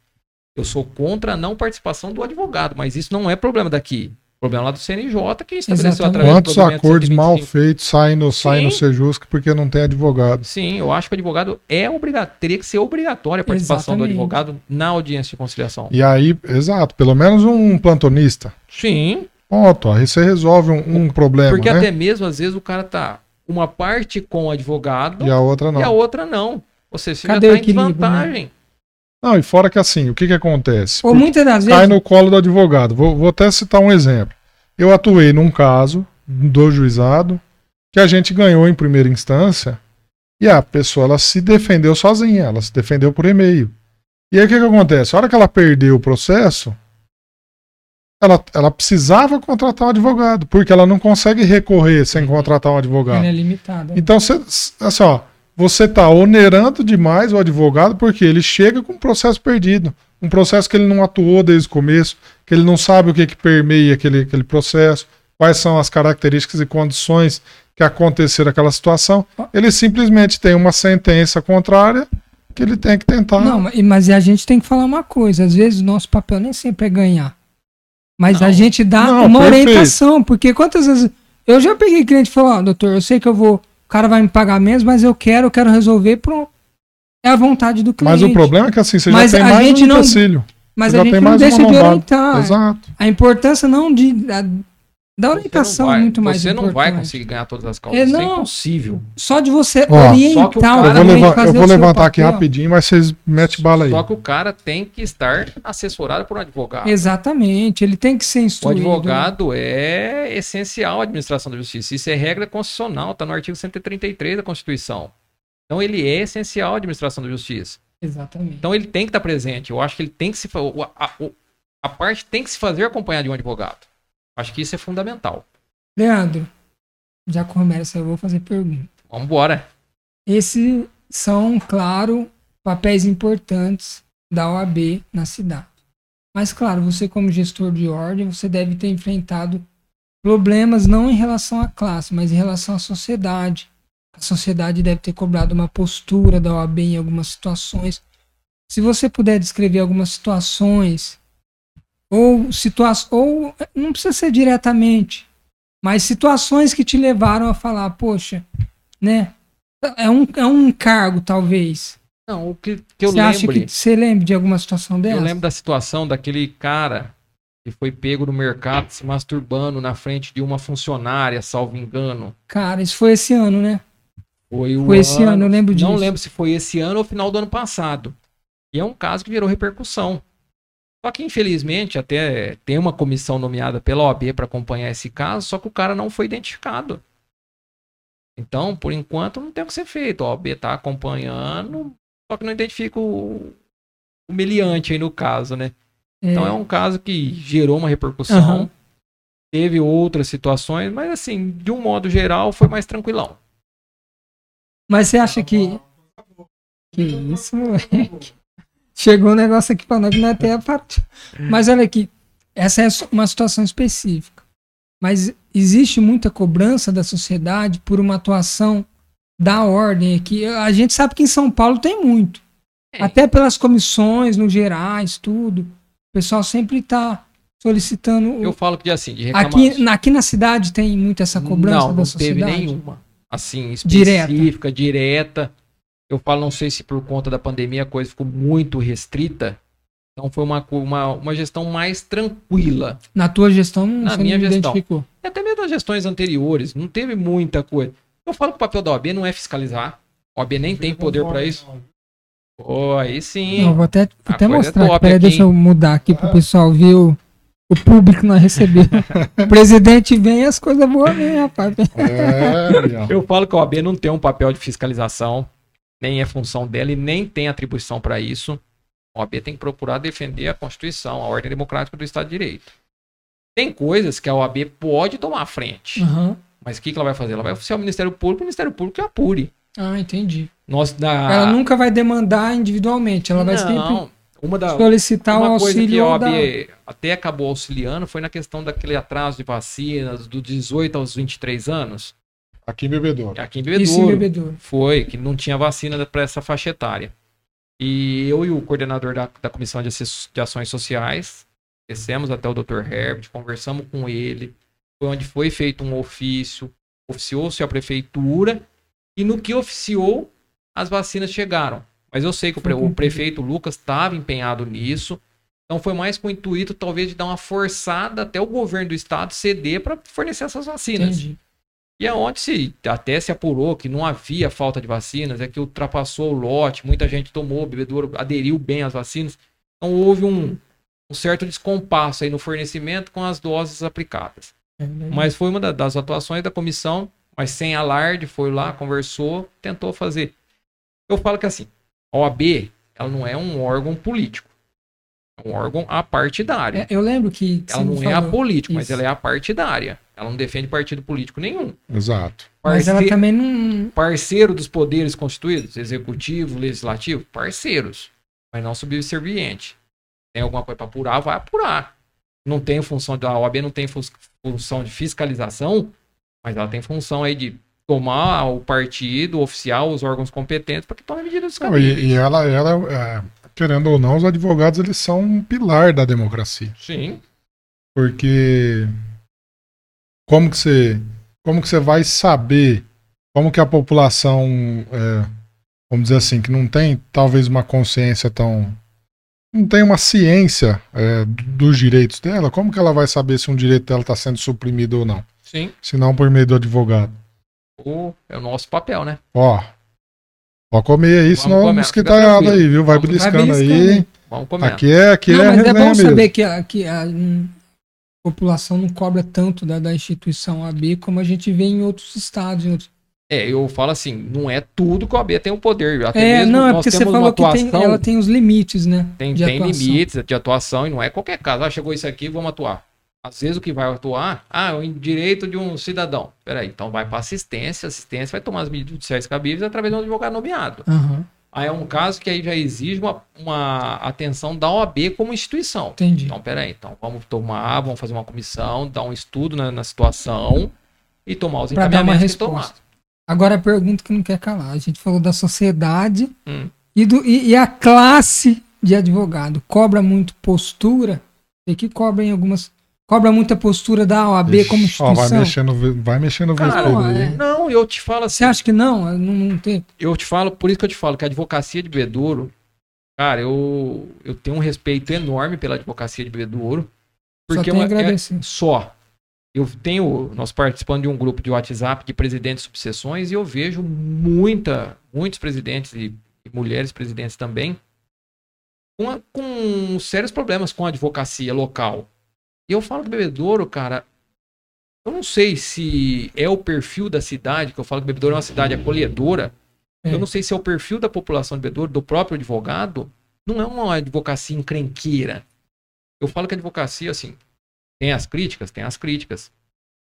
Eu sou contra a não participação do advogado, mas isso não é problema daqui. Problema lá do CNJ que estabeleceu Exatamente. através do Quantos acordos mal 125. feitos saem no, saem no. Sejusc porque não tem advogado? Sim, eu acho que o advogado é obrigatório, teria que ser obrigatória a participação do Exatamente. advogado na audiência de conciliação. E aí, exato, pelo menos um plantonista. Sim, Ponto. Aí você resolve um, um problema, porque né? até mesmo às vezes o cara tá uma parte com o advogado E a outra não. e a outra não. Ou seja, você Cadê já o tá em equilíbrio, desvantagem. Não, e fora que assim, o que que acontece? Ou muitas das Cai vezes. no colo do advogado. Vou, vou até citar um exemplo. Eu atuei num caso do juizado que a gente ganhou em primeira instância e a pessoa ela se defendeu sozinha, ela se defendeu por e-mail. E aí o que, que acontece? A hora que ela perdeu o processo, ela, ela precisava contratar um advogado, porque ela não consegue recorrer sem contratar um advogado. Ele é limitado. Então, cê, assim, ó, você está onerando demais o advogado porque ele chega com um processo perdido. Um processo que ele não atuou desde o começo, que ele não sabe o que, que permeia aquele, aquele processo, quais são as características e condições que aconteceram aquela situação. Ele simplesmente tem uma sentença contrária que ele tem que tentar. Não, mas- mas a gente tem que falar uma coisa. Às vezes o nosso papel nem sempre é ganhar. Mas Não. a gente dá Não, uma perfeito. orientação. Porque quantas vezes. Eu já peguei cliente e falou: Ó, doutor, eu sei que eu vou. O cara vai me pagar menos, mas eu quero, eu quero resolver. Pronto. É a vontade do cliente. Mas o problema é que assim, você Mas já tem a mais gente um não- empecilho. Mas Você a já gente tem não mais deixa de orientar. Exato. A importância não de. Da, orientação vai- é muito mais Você não vai importante. conseguir ganhar todas as causas. É, Isso é não. impossível. Só de você Ó, orientar o o cara- Eu vou, a leva- fazer eu o vou levantar aqui rapidinho, mas vocês metem bala aí. Só que o cara tem que estar assessorado por um advogado. Exatamente, ele tem que ser O instruído. advogado é essencial à administração da justiça. Isso é regra constitucional, está no artigo 133 da Constituição. Então ele é essencial à administração da justiça. Exatamente. Então ele tem que estar presente. Eu acho que ele tem que se o- a, o- a parte tem que se fazer acompanhar de um advogado. Acho que isso é fundamental. Leandro, já começa, eu vou fazer pergunta. Vamos embora. Esses são, claro, papéis importantes da OAB na cidade. Mas, claro, você como gestor de ordem, você deve ter enfrentado problemas não em relação à classe, mas em relação à sociedade. A sociedade deve ter cobrado uma postura da OAB em algumas situações. Se você puder descrever algumas situações, ou situações, ou não precisa ser diretamente, mas situações que te levaram a falar, poxa, né? É um, é um cargo, talvez. Não, o que, que eu Você acha que você lembra de alguma situação dessa? Eu lembro da situação daquele cara que foi pego no mercado se masturbando na frente de uma funcionária, salvo engano. Cara, isso foi esse ano, né? Foi, o Foi esse ano, eu lembro Não disso. lembro se foi esse ano ou final do ano passado. E é um caso que gerou repercussão. Só que, infelizmente, até tem uma comissão nomeada pela OAB para acompanhar esse caso, só que o cara não foi identificado. Então, por enquanto, não tem o que ser feito. A OAB está acompanhando, só que não identifica o, meliante aí no caso, né? Então é um caso que gerou uma repercussão. Aham. Teve outras situações, mas assim, de um modo geral, foi mais tranquilão. Mas você acha que. Que isso, moleque? Chegou um negócio aqui pra nós que não é até a parte. Mas olha aqui, essa é uma situação específica. Mas existe muita cobrança da sociedade por uma atuação da ordem aqui. A gente sabe que em São Paulo tem muito. É. Até pelas comissões, no gerais, tudo. O pessoal sempre tá solicitando. o- Eu falo que assim, de reclamação. Aqui, na- aqui na cidade tem muito essa cobrança não, da não sociedade. teve nenhuma. Assim, Direta. específica, direta. Eu falo, não sei se por conta da pandemia a coisa ficou muito restrita. Então foi uma, uma, uma gestão mais tranquila. Na tua gestão, Na você minha não gestão. identificou. E até mesmo nas gestões anteriores, não teve muita coisa. Eu falo que o papel da OAB não é fiscalizar. A OAB nem tem poder para isso. Pô, aí sim. Não, vou até, vou até é mostrar. top Peraí, deixa eu mudar aqui pro pessoal ver o, o público não recebeu. (laughs) o presidente vem e as coisas boas vêm, rapaz. É. Eu falo que a OAB não tem um papel de fiscalização, nem é função dela e nem tem atribuição para isso. A OAB tem que procurar defender a Constituição, a ordem democrática do Estado de Direito. Tem coisas que a OAB pode tomar à frente, Aham. mas o que, que ela vai fazer? Ela vai oficiar o Ministério Público, o Ministério Público que apure. Ah, entendi. Nós, da... Ela nunca vai demandar individualmente, ela vai sempre Não, uma da, solicitar o uma coisa que auxílio a OAB da... até acabou auxiliando foi na questão daquele atraso de vacinas do 18 aos 23 anos, Aqui em Bebedouro. aqui em Isso em Bebedouro. bebedouro. Foi, que não tinha vacina para essa faixa etária. E eu e o coordenador da, da Comissão de, de Ações Sociais, descemos até o Dr. Herbert, conversamos com ele, foi onde foi feito um ofício, oficiou-se a prefeitura, e no que oficiou, as vacinas chegaram. Mas eu sei que o, pre- o prefeito Lucas estava empenhado nisso, então foi mais com o intuito, talvez, de dar uma forçada até o governo do estado ceder para fornecer essas vacinas. Entendi. E aonde se até se apurou que não havia falta de vacinas, é que ultrapassou o lote, muita gente tomou, o bebedouro aderiu bem às vacinas. Então houve um, um certo descompasso aí no fornecimento com as doses aplicadas. É. Mas foi uma da- das atuações da comissão, mas sem alarde, foi lá, conversou, tentou fazer. Eu falo que assim, a OAB, ela não é um órgão político. É um órgão apartidário. É, eu lembro que ela não é falou. apolítico, mas ela é apartidária. Ela não defende partido político nenhum. Exato. Mas ela Parce- também não... parceiro dos poderes constituídos, executivo, legislativo, parceiros, mas não subserviente. Tem alguma coisa para apurar, vai apurar. Não tem função da OAB não tem função de fiscalização, mas ela tem função aí de tomar o partido oficial, os órgãos competentes para que tomem medidas Não, cabíveis. e, e ela, ela é, querendo ou não, os advogados eles são um pilar da democracia. Sim. Porque como que você, como que você vai saber como que a população, é, vamos dizer assim, que não tem talvez uma consciência tão, não tem uma ciência é, do- dos direitos dela, como que ela vai saber se um direito dela está sendo suprimido ou não? Sim. Se não por meio do advogado. O, é o nosso papel, né? Ó, pode comer aí, Vamos senão comer, mosquitaiada fica aí, viu? Vai Vamos- beliscando aí. Vamos comer. Aqui é, aqui não, é mas é bom saber que a, que a população não cobra tanto da, da instituição AB como a gente vê em outros estados. Em outros... É, eu falo assim, não é tudo que a OAB tem o poder. Até É, mesmo não, é porque você falou que tem, atuação- ela tem os limites, né? Tem, tem atuação. limites de atuação e não é qualquer caso. Ah, chegou isso aqui, vamos atuar. Às vezes o que vai atuar, ah, o direito de um cidadão. Peraí, então vai para assistência, assistência vai tomar as medidas judiciais cabíveis através de um advogado nomeado. Aham, Aí é um caso que aí já exige uma, uma atenção da OAB como instituição. entendi. Então, peraí, então vamos tomar, vamos fazer uma comissão, dar um estudo na, na situação e tomar os Pra dar uma encaminhamentos que tomar. resposta. Agora a pergunta que não quer calar. A gente falou da sociedade Hum. e, do, e, e a classe de advogado. Cobra muito postura? Sei que cobra em algumas. Cobra muita postura da OAB Ixi, como ó, instituição. vai mexendo, vai mexendo Cara, não, aí. é. Não, eu te falo assim, Você acha que não? Não, não tem. eu te falo, por isso que eu te falo que a advocacia de Bebedouro, cara, eu, eu tenho um respeito enorme pela advocacia de Bebedouro. Só Porque a é- é- agradecer. só. Eu tenho, nós participamos de um grupo de WhatsApp de presidentes de subseções e eu vejo muita, muitos presidentes e, e mulheres presidentes também com, a- com sérios problemas com a advocacia local. E eu falo que Bebedouro, cara, eu não sei se é o perfil da cidade, que eu falo que Bebedouro é uma cidade acolhedora. É. Eu não sei se é o perfil da população de Bebedouro, do próprio advogado, não é uma advocacia encrenqueira. Eu falo que a advocacia, assim, tem as críticas, tem as críticas.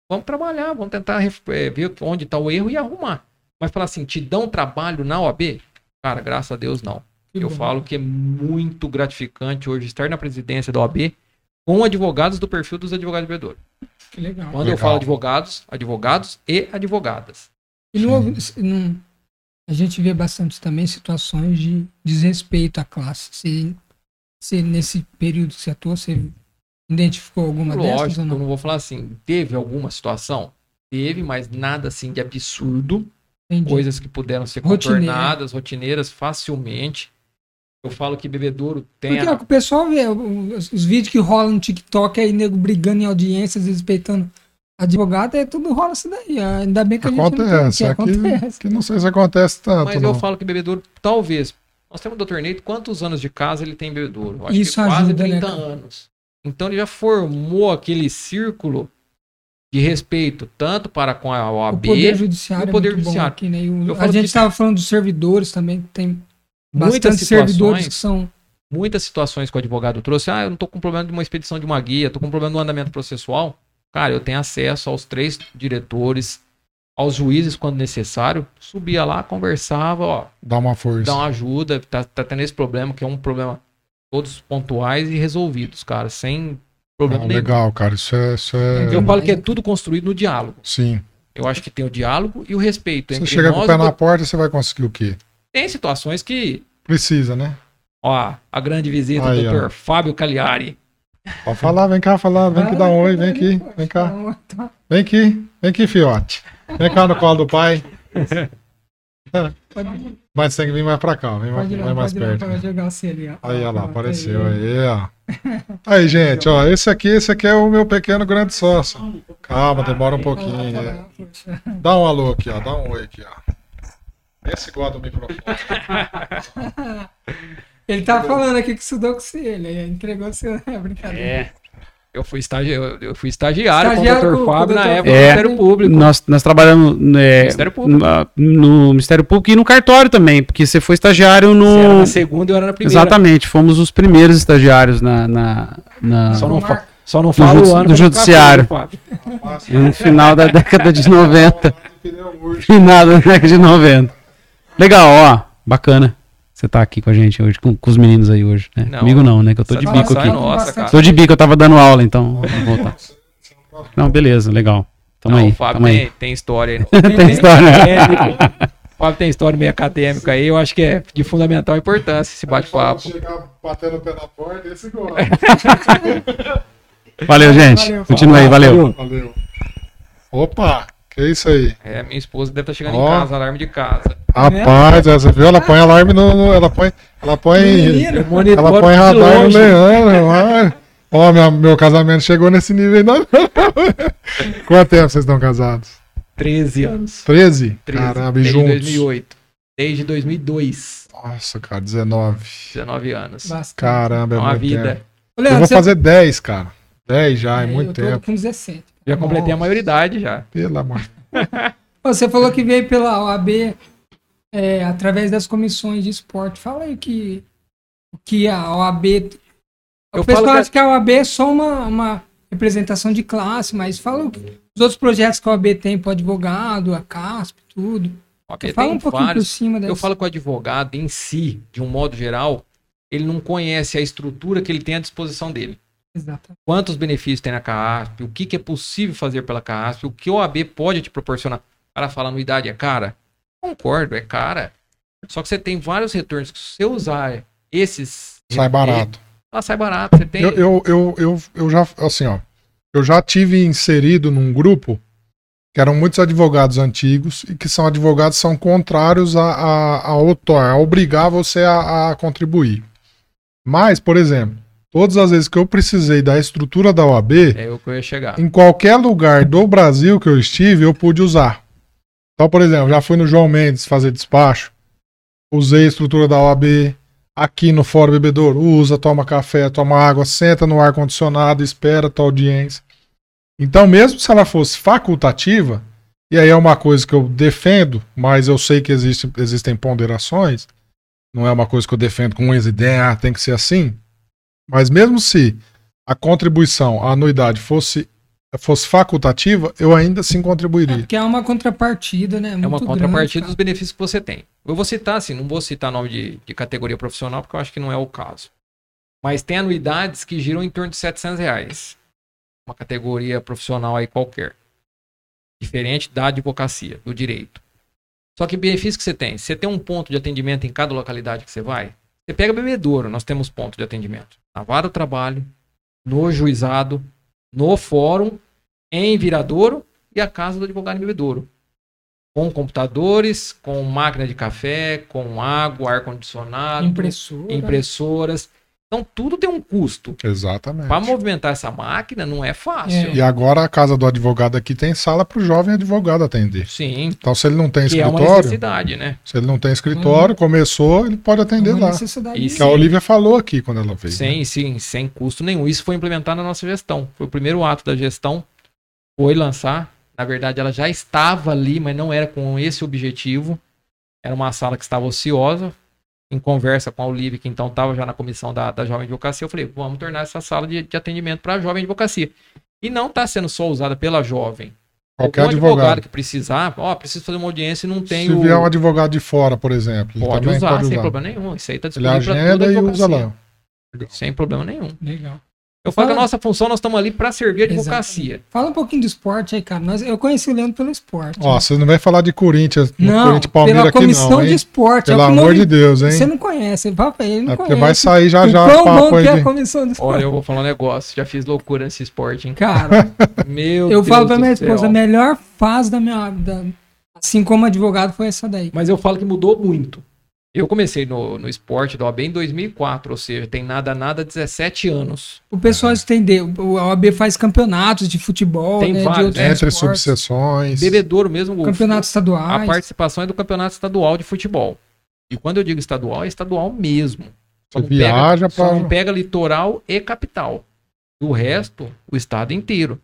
Vamos trabalhar, vamos tentar eh, ver onde está o erro e arrumar. Mas falar assim, te dão trabalho na OAB? Cara, graças a Deus não. Que Eu bom. falo que é muito gratificante hoje estar na presidência da OAB com advogados do perfil dos advogados de. Que legal. Quando eu Legal. falo advogados, advogados e advogadas. E não não- a gente vê bastante também situações de desrespeito à classe. Se, se nesse período que você atuou, você identificou alguma dessas Lógico, ou eu não? não vou falar assim, teve alguma situação? Teve, mas nada assim de absurdo. Entendi. Coisas que puderam ser Rotineira. contornadas, rotineiras, facilmente. Eu falo que bebedouro tem. Porque a- o pessoal vê o- os, os vídeos que rolam no TikTok aí, nego brigando em audiências, respeitando advogado, é tudo rola isso daí. Ah, Ainda bem que a gente não tem, Acontece, que aqui, acontece. que não sei se acontece tanto. Mas não. eu falo que bebedouro, talvez. Nós temos o Dr. Neito, quantos anos de casa ele tem em bebedouro? Eu acho Isso que quase ajuda, né, 30 cara? anos. Então ele já formou aquele círculo de respeito, tanto para com a O OAB, poder judiciário o poder é muito judiciário. bom aqui, né? O- a gente que- estava falando dos servidores também, que Muitas servidores situações- que são... muitas situações que o advogado trouxe, ah, eu não tô com problema de uma expedição de uma guia, tô com problema do andamento processual. Cara, eu tenho acesso aos três diretores, aos juízes quando necessário, subia lá, conversava, ó, Dá uma força. dá uma ajuda, tá, tá tendo esse problema, que é um problema todos pontuais e resolvidos, cara, sem problema Não, nenhum. legal, cara. Isso é. Isso é... Eu falo que é tudo construído no diálogo. Sim. Eu acho que tem o diálogo e o respeito Você entre chega com o pé na do- porta, você vai conseguir o quê? Tem situações que, Precisa, né? ó, a grande visita Aí, do ó. Dr. Fábio Cagliari. Pode falar, vem cá falar, vem aqui dar um oi, vem aqui, vem cá. Vem aqui, vem aqui, fiote. Vem cá no colo do pai. (laughs) Mas tem que vir mais pra cá, vem mais, pode ir mais ir perto. pode jogar você ali, ó. Aí, olha lá, Ó, apareceu aí. ó. Aí, gente, ó, esse aqui, esse aqui é o meu pequeno grande sócio. Calma, demora um pouquinho. é. Dá um alô aqui, ó, dá um oi aqui, ó. Esse gosta do microfone. (laughs) Ele tá falando aqui que estudou com você, ele entregou seu. (laughs) É brincadeira. É. Eu fui, estagi... eu- fui estagiário, Estagiário com o Dr. o Fábio na época do É. Ministério Público. Nós, nós trabalhamos né, Ministério Público. no, no Ministério Público e no cartório também, porque você foi estagiário Você era no. na segunda e eu era na primeira. Exatamente, fomos os primeiros estagiários na, na, na- Só não, fa... Só não fala judi- o ano. do judiciário. no final da década de 90. Final da década de 90. Legal, ó, bacana. Você tá aqui com a gente hoje, com, com os meninos aí hoje. Né? Não. Comigo não, né? Que eu tô de bico Satisfação aqui. é nossa, cara. Tô de bico, eu tava dando aula, então vou (laughs) voltar. Não, beleza, legal. Tamo Não, aí, o Fábio tamo aí. tem, tem história aí. (laughs) Tem história. acadêmico. (laughs) O Fábio tem história meio acadêmica aí. Eu acho que é de fundamental importância esse bate-papo. Chegar batendo o pé na porta, esse gosta. Valeu, gente. Valeu, Continua aí, valeu. Valeu. Opa, que isso aí? É, minha esposa deve estar chegando Ó. em casa, alarme de casa. Rapaz, essa viu? Ela põe alarme no. no- ela põe. Ela põe. Menino, Ela põe radar no. Leandro. Ó, minha- meu casamento chegou nesse nível ainda. não. (laughs) Quanto tempo vocês estão casados? 13 anos. 13? 13. Caramba, e Desde juntos. 2008. Desde 2002. Nossa, cara, 19. 19 anos. bastante. Caramba, é É uma vida. tempo. Ô, Eu vou você- fazer 10, cara. 10 já, é eu muito tô tempo. com 17. Já completei a Nossa. maioridade já. Pelo amor. (laughs) Você falou que veio pela OAB é, através das comissões de esporte. Fala aí que, que a OAB. O Eu pessoal falo que- acha que a OAB é só uma, uma, representação de classe, mas fala o que- os outros projetos que a OAB tem para advogado, a CASP, tudo. Ok, Fala tem um pouquinho por vários. cima dessa. Eu falo que o advogado em si, de um modo geral, ele não conhece a estrutura que ele tem à disposição dele. Exato. Quantos benefícios tem na CASP, o que, que é possível fazer pela CASP, o que o AB pode te proporcionar. O cara fala anuidade é cara? Concordo, é cara. Só que você tem vários retornos que se você usar esses... Sai barato. Ela sai barato. Você tem... Eu, eu, eu, eu, eu já, assim, ó. Eu já tive inserido num grupo que eram muitos advogados antigos e que são advogados que são contrários a, a, a, outor- a obrigar você a, a contribuir. Mas, por exemplo, todas as vezes que eu precisei da estrutura da OAB, É o que eu ia chegar. em qualquer lugar do Brasil que eu estive, eu pude usar. Então, por exemplo, já fui no João Mendes fazer despacho, usei a estrutura da OAB, aqui no Fórum Bebedouro, usa, toma café, toma água, senta no ar-condicionado, espera a tua audiência. Então, mesmo se ela fosse facultativa, e aí é uma coisa que eu defendo, mas eu sei que existe, existem ponderações, não é uma coisa que eu defendo com unhas e dentes, ah, tem que ser assim. Mas mesmo se a contribuição, a anuidade fosse, fosse facultativa, eu ainda assim É contribuiria. porque é uma contrapartida, né? É uma muito contrapartida grande, dos benefícios que você tem. Eu vou citar, assim, não vou citar nome de, de categoria profissional, porque eu acho que não é o caso. Mas tem anuidades que giram em torno de 700 reais. Uma categoria profissional aí qualquer. Diferente da advocacia, do direito. Só que benefício que você tem? Você tem um ponto de atendimento em cada localidade que você vai? Você pega bebedouro, nós temos ponto de atendimento. Na vara do trabalho, no juizado, no fórum, em Viradouro e a casa do advogado em bebedouro com computadores, com máquina de café, com água, ar-condicionado, Impressora. impressoras. Então tudo tem um custo. Exatamente. Para movimentar essa máquina não é fácil. E agora a casa do advogado aqui tem sala para o jovem advogado atender. Sim, Então, se ele não tem que é uma escritório, necessidade, né? se ele não tem escritório, começou, ele pode É atender uma lá. necessidade. Isso. Que a Olivia falou aqui quando ela veio. né? Sem, sim, sem custo nenhum. Isso foi implementado na nossa gestão. Foi o primeiro ato da gestão. Foi lançar. Na verdade, ela já estava ali, mas não era com esse objetivo. Era uma sala que estava ociosa. Em conversa com a Olivia, que então estava já na comissão da, da Jovem Advocacia, eu falei, vamos tornar essa sala de, de atendimento para a Jovem Advocacia. E não está sendo só usada pela jovem. Qualquer Algum advogado. que precisar, ó, preciso fazer uma audiência e não tem Se o... vier um advogado de fora, por exemplo, Pode usar, pode sem usar. problema nenhum. Isso aí está Ele disponível para agenda toda a e usa advocacia. lá. Sem problema nenhum. Legal. Eu falo que a Fala- nossa função, nós estamos ali para servir a advocacia. Exatamente. Fala um pouquinho do esporte aí, cara. Nós, eu conheci o Leandro pelo esporte. Ó, você não vai falar de Corinthians, não, Corinthians Palmeiras pela comissão não, de esporte. Pelo é o que amor de Deus, hein? Você não conhece. Fala ele, ele não É conhece. vai sair já o já quão o papo bom aí que é a comissão de esporte. Olha, eu vou falar um negócio. Já fiz loucura nesse esporte, hein? Cara, (laughs) Meu eu Deus falo pra minha esposa, a melhor fase da minha... Da, assim como advogado foi essa daí. Mas eu falo que mudou muito. Eu comecei no, no esporte da OAB em 2004, ou seja, tem nada, nada, 17 anos. O pessoal entender, o- a OAB faz campeonatos de futebol, Tem né, de vários, outros Entre esportes, subseções. Bebedouro mesmo, o- campeonatos a participação é do campeonato estadual de futebol. E quando eu digo estadual, é estadual mesmo. Só Você não pega- viaja Só pra. não pega litoral e capital. Do resto, o estado inteiro.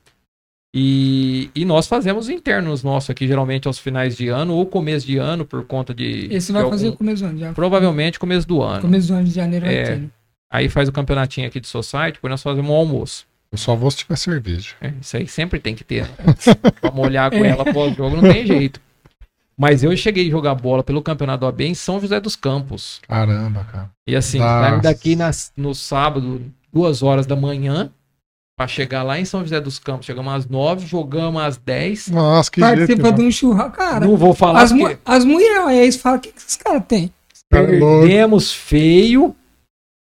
E, e nós fazemos internos nossos aqui, geralmente aos finais de ano ou começo de ano, por conta de. Esse de vai algum- fazer o começo do ano. Já. Provavelmente começo do ano. Começo do ano de janeiro vai É. ter. né? Aí faz o campeonatinho aqui de Society, depois nós fazemos um almoço. Eu só vou se tiver cerveja. É, Isso aí sempre tem que ter. né? (laughs) pra molhar a goela pós-jogo não tem jeito. Mas eu cheguei a jogar bola pelo campeonato do AB em São José dos Campos. Caramba, cara. E assim, Nossa. daqui nas- no sábado, duas horas da manhã, pra chegar lá em São José dos Campos. Chegamos às nove, jogamos às dez. Nossa, que. Participa de um churrasco. Cara, Não vou falar as, mu porque as mulheres aí, eles falam, o que, que esses caras têm? cara louco. perdemos feio,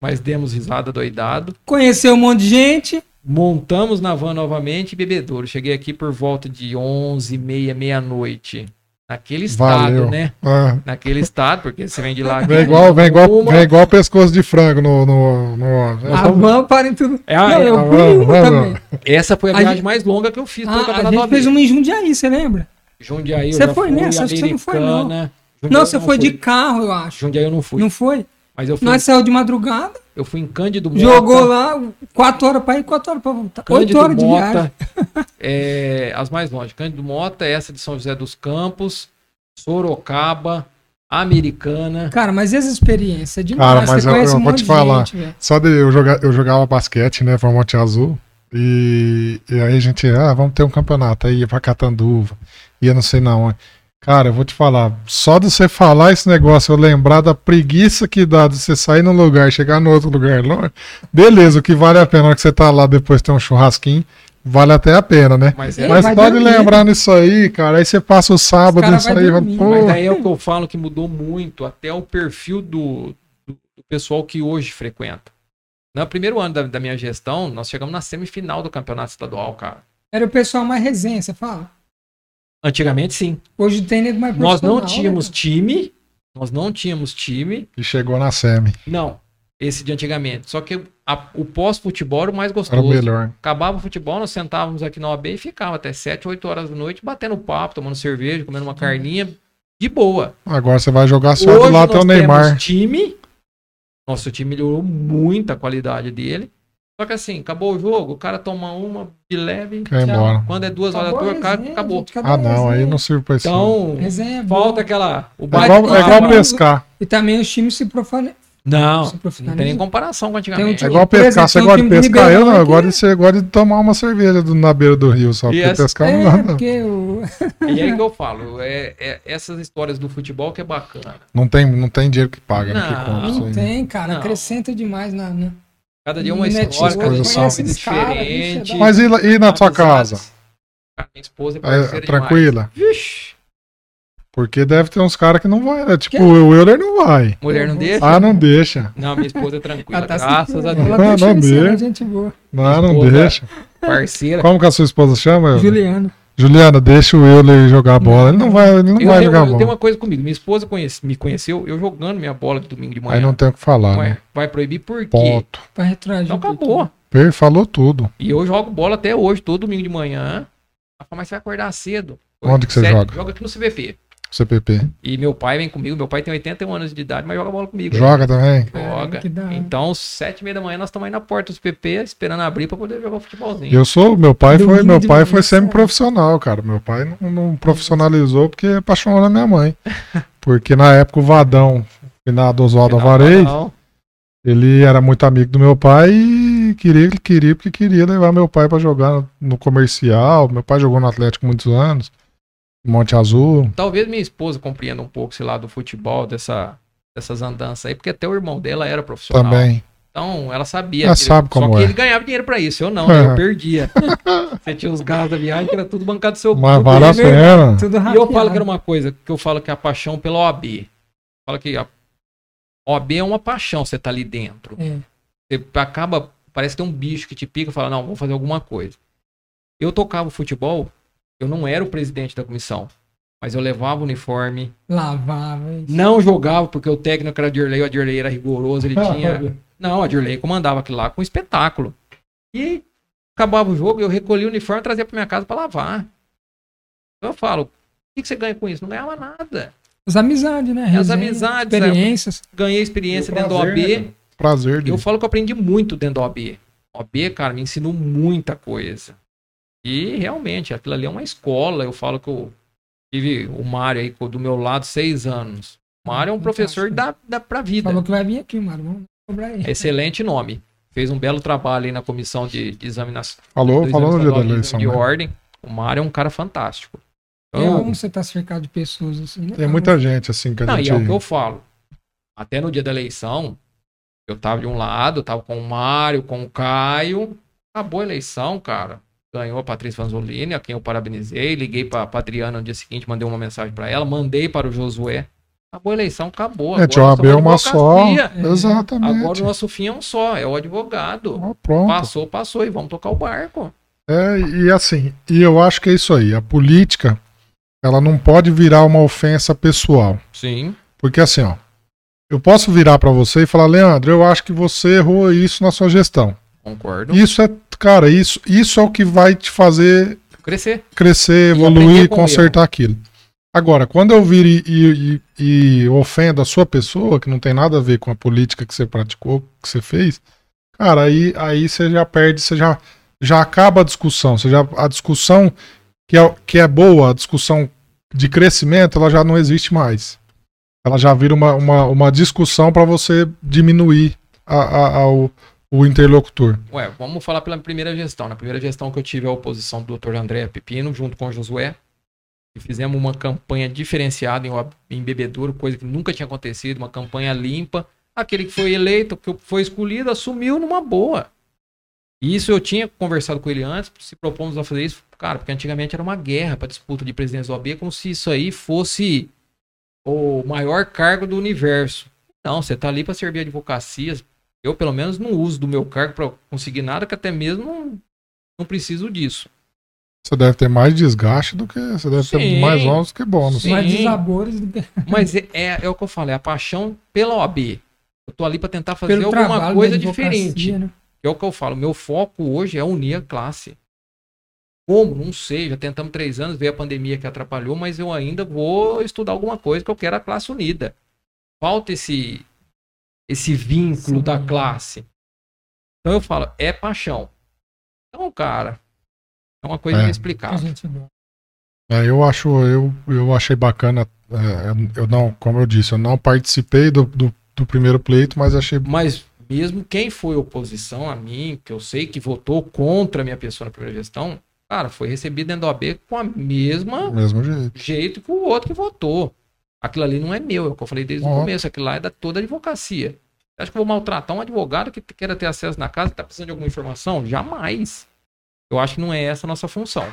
mas demos risada doidado. Conheceu um monte de gente. Montamos na van novamente e bebedouro. Cheguei aqui por volta de onze, meia, meia-noite. Naquele estado, Valeu. né? Ah, Naquele estado, porque você vem de lá. vem igual, vem igual, Uma- vem igual pescoço de frango no. no, no- A van para em tudo. É, Não, eu a fui van, uma van, também. Essa foi a, A viagem gente- mais longa que eu fiz Ah, a gente fez uma em Jundiaí, você lembra? Jundiaí eu Você foi nessa? Acho que você não foi, não. Jundiaí Não, eu você foi fui. de carro, eu acho. Jundiaí eu não fui. Não foi? Mas eu fui, Nós saiu de madrugada, eu fui em Cândido Mota. jogou lá, quatro horas pra ir, quatro horas pra voltar. Oito Cândido horas de viagem. Mota. (laughs) é, as mais longe. Cândido Mota, essa de São José dos Campos, Sorocaba, Americana. Cara, mas essa experiência é demais. Cara, mas você eu- eu um vou te falar. gente. Só de eu jogar, eu jogava basquete, né? Foi Monte Azul. E, e aí a gente, ah, vamos ter um campeonato. Aí ia pra Catanduva, ia não sei na onde. Cara, eu vou te falar, só de você falar esse negócio, eu lembrar da preguiça que dá de você sair num lugar, chegar no outro lugar longe, beleza, o que vale a pena na hora que você tá lá depois tem um churrasquinho, vale até a pena, né? Mas, É, é, Mas pode lembrar nisso aí, cara, aí você passa o sábado nisso aí, dormir. pô, mas daí é o que eu falo que mudou muito, até o perfil do, do, do pessoal que hoje frequenta. No primeiro ano da, da minha gestão, nós chegamos na semifinal do campeonato estadual, cara. Era o pessoal mais resenha, você fala? Antigamente, sim. Hoje tem nego mais Nós não profissional, tínhamos né? time. Nós não tínhamos time. e chegou na SEMI, Não. Esse de antigamente. Só que a- o pós-futebol era o mais era o gostoso. melhor. Acabava o futebol, nós sentávamos aqui na OAB e ficava até 7, 8 horas da noite, batendo papo, tomando cerveja, comendo uma carninha, de boa. Agora você vai jogar sábado Hoje lá nós até o Neymar. temos time. Nosso time melhorou muito a qualidade dele. Só que assim, acabou o jogo, o cara toma uma de leve. Tchau. embora. Quando é duas horas da Acabou a tarde, o cara resenha, acabou. gente, acabou Ah, não, aí não sirve pra isso. Então, é falta aquela. O é igual, é igual pescar. E também os times se profanam. Não, não tem nem comparação com Tem um antigamente. É igual pescar. Você gosta de pescar? Eu não. Eu gosto de, ser, gosto de tomar uma cerveja do- na beira do rio só. E Porque essa- pescar não É, dá, não. o... E aí (laughs) que eu falo, é, é essas histórias do futebol que é bacana. Não tem, não tem dinheiro que paga, né? Que Não, compra Não tem, cara. Não. Acrescenta demais na. na... Cada dia uma Netflix, história, cada dia uma coisa diferente. é da- Mas e, e na sua casa? Cara, Minha esposa é É, tranquila? Vixe, Porque deve ter uns caras que não vai, né? Tipo, Que? o Euler não vai. mulher não deixa? Ah, não deixa. Não, minha esposa é tranquila, Ela tá graças a ela Deus. Não, deixa não ser, deixa. gente boa. Não, não deixa. Parceira. Como que a sua esposa chama? Euler? Juliana, deixa o Euler jogar bola. Ele não vai, ele não Eu vai tenho, jogar eu tenho bola. uma coisa comigo. Minha esposa conhece- me conheceu eu jogando minha bola de domingo de manhã. Aí não tem o que falar, Ué, né? vai proibir por quê? Ponto. Pra retroagir. Então acabou. Per falou tudo. E eu jogo bola até hoje, todo domingo de manhã. Ela fala, mas você vai acordar cedo. Onde que você Sério, joga? Joga aqui no CVP. CPP. E meu pai vem comigo. Meu pai tem 81 anos de idade, mas joga bola comigo. Joga também? Joga. hora. Então, sete e meia da manhã, nós estamos aí na porta do CPP, esperando abrir pra poder jogar um futebolzinho. Eu sou, meu pai foi, meu pai foi semi-profissional, cara. Meu pai não, não profissionalizou porque apaixonou na minha mãe. (laughs) Porque na época o Vadão, Oswaldo Final, Alvarez, não. ele era muito amigo do meu pai e queria, ele queria porque queria levar meu pai pra jogar no, no comercial. Meu pai jogou no Atlético muitos anos, Monte Azul. Talvez minha esposa compreenda um pouco esse lado do futebol, dessa, dessas andanças aí, porque até o irmão dela era profissional. Também. Então, ela sabia. Ela que ele- sabe só como que é. ele ganhava dinheiro pra isso, eu não, né? eu (laughs) perdia. (laughs) Você tinha os gastos da viagem, que era tudo bancado do seu Mas vale a bolso. pena. Tudo E eu falo que era uma coisa, que eu falo que é a paixão pela OAB. Falo que a OAB é uma paixão, você tá ali dentro. É. Você acaba, parece que tem um bicho que te pica e fala, não, vou fazer alguma coisa. Eu tocava futebol, eu não era o presidente da comissão, mas eu levava o uniforme, Lavava. isso. não jogava porque o técnico era Dirley, o Dirley era rigoroso, ele tinha... (laughs) Não, a Dirley comandava aquilo lá com espetáculo. E acabava o jogo, eu recolhia o uniforme e trazia pra minha casa pra lavar. Então eu falo, o que, que você ganha com isso? Não ganhava nada. As amizades, né? As Resenha, amizades, Experiências. Ganhei experiência o dentro da prazer, OAB. né? Prazer de. Eu falo que eu aprendi muito dentro da OAB. A OAB, cara, me ensinou muita coisa. E realmente, aquilo ali é uma escola. Eu falo que eu tive o Mário aí do meu lado seis anos. O Mário é um professor da, da, pra vida. Falou que vai vir aqui, mano. Vamos cobrar ele. Excelente nome. Fez um belo trabalho aí na comissão de, de examinação. Falou, falou no exame dia da estadual de eleição. de né? ordem. O Mário é um cara fantástico. É Então, bom você estar cercado de pessoas assim. né? Tem muita gente assim que a Não, gente. e é o que eu falo. Até no dia da eleição, eu tava de um lado, eu tava com o Mário, com o Caio. Acabou a eleição, cara. Ganhou a Patrícia Vanzolini, a quem eu parabenizei. Liguei pra, pra Adriana no dia seguinte, mandei uma mensagem pra ela. Mandei para o Josué. Acabou a eleição, acabou. Gente, Agora é uma só. Exatamente. Agora o nosso fim é um só, é o advogado. Ó, pronto. Passou, passou e vamos tocar o barco. É, e assim, e eu acho que é isso aí. A política, ela não pode virar uma ofensa pessoal. Sim. Porque assim, ó, eu posso virar pra você e falar, Leandro, eu acho que você errou isso na sua gestão. Concordo. Isso é, cara, isso, isso é o que vai te fazer Crescer. crescer, E evoluir, o consertar aquilo. Agora, quando eu vir e, e, e, e ofendo a sua pessoa, que não tem nada a ver com a política que você praticou, que você fez, cara, aí, aí você já perde, você já, já acaba a discussão. Você já, a discussão que é, que é boa, a discussão de crescimento, ela já não existe mais. Ela já vira uma, uma, uma discussão para você diminuir a, a, a- o, o interlocutor. Ué, vamos falar pela primeira gestão. Na primeira gestão que eu tive a oposição do Dr. André Pepino, junto com o Josué, e fizemos uma campanha diferenciada em, em bebedouro, coisa que nunca tinha acontecido, uma campanha limpa. Aquele que foi eleito, que foi escolhido, assumiu numa boa. Isso eu tinha conversado com ele antes, se propomos a fazer isso, cara, porque antigamente era uma guerra para disputa de presidência do OAB, como se isso aí fosse o maior cargo do universo. Não, você tá ali para servir advocacias. Eu, pelo menos, não uso do meu cargo para conseguir nada, que até mesmo não, não preciso disso. Você deve ter mais desgaste do que. Você deve ter Sim. mais ônus que bônus. Sim. Mais desabores do que Mas é, é, é o que eu falo, é a paixão pela OAB. Eu tô ali para tentar fazer pelo alguma coisa diferente. né? É o que eu falo. Meu foco hoje é unir a classe. Como? Não sei. Já tentamos três anos, veio a pandemia que atrapalhou, mas eu ainda vou estudar alguma coisa que eu quero a classe unida. Falta esse esse vínculo Sim. da classe. Então eu falo, é paixão. Então, cara, é uma coisa É. Inexplicável. É, eu acho, eu, eu achei bacana. é, eu não, como eu disse, eu não participei do, do, do primeiro pleito, mas achei Mas mesmo quem foi oposição a mim, que eu sei que votou contra a minha pessoa na primeira gestão, cara, foi recebido dentro da OAB com a mesma do mesmo jeito. jeito que o outro que votou. Aquilo ali não é meu, é o que eu falei desde o Ó. começo, aquilo lá é da toda a advocacia. Acha que eu vou maltratar um advogado que queira ter acesso na casa, que tá precisando de alguma informação? Jamais. Eu acho que não é essa a nossa função.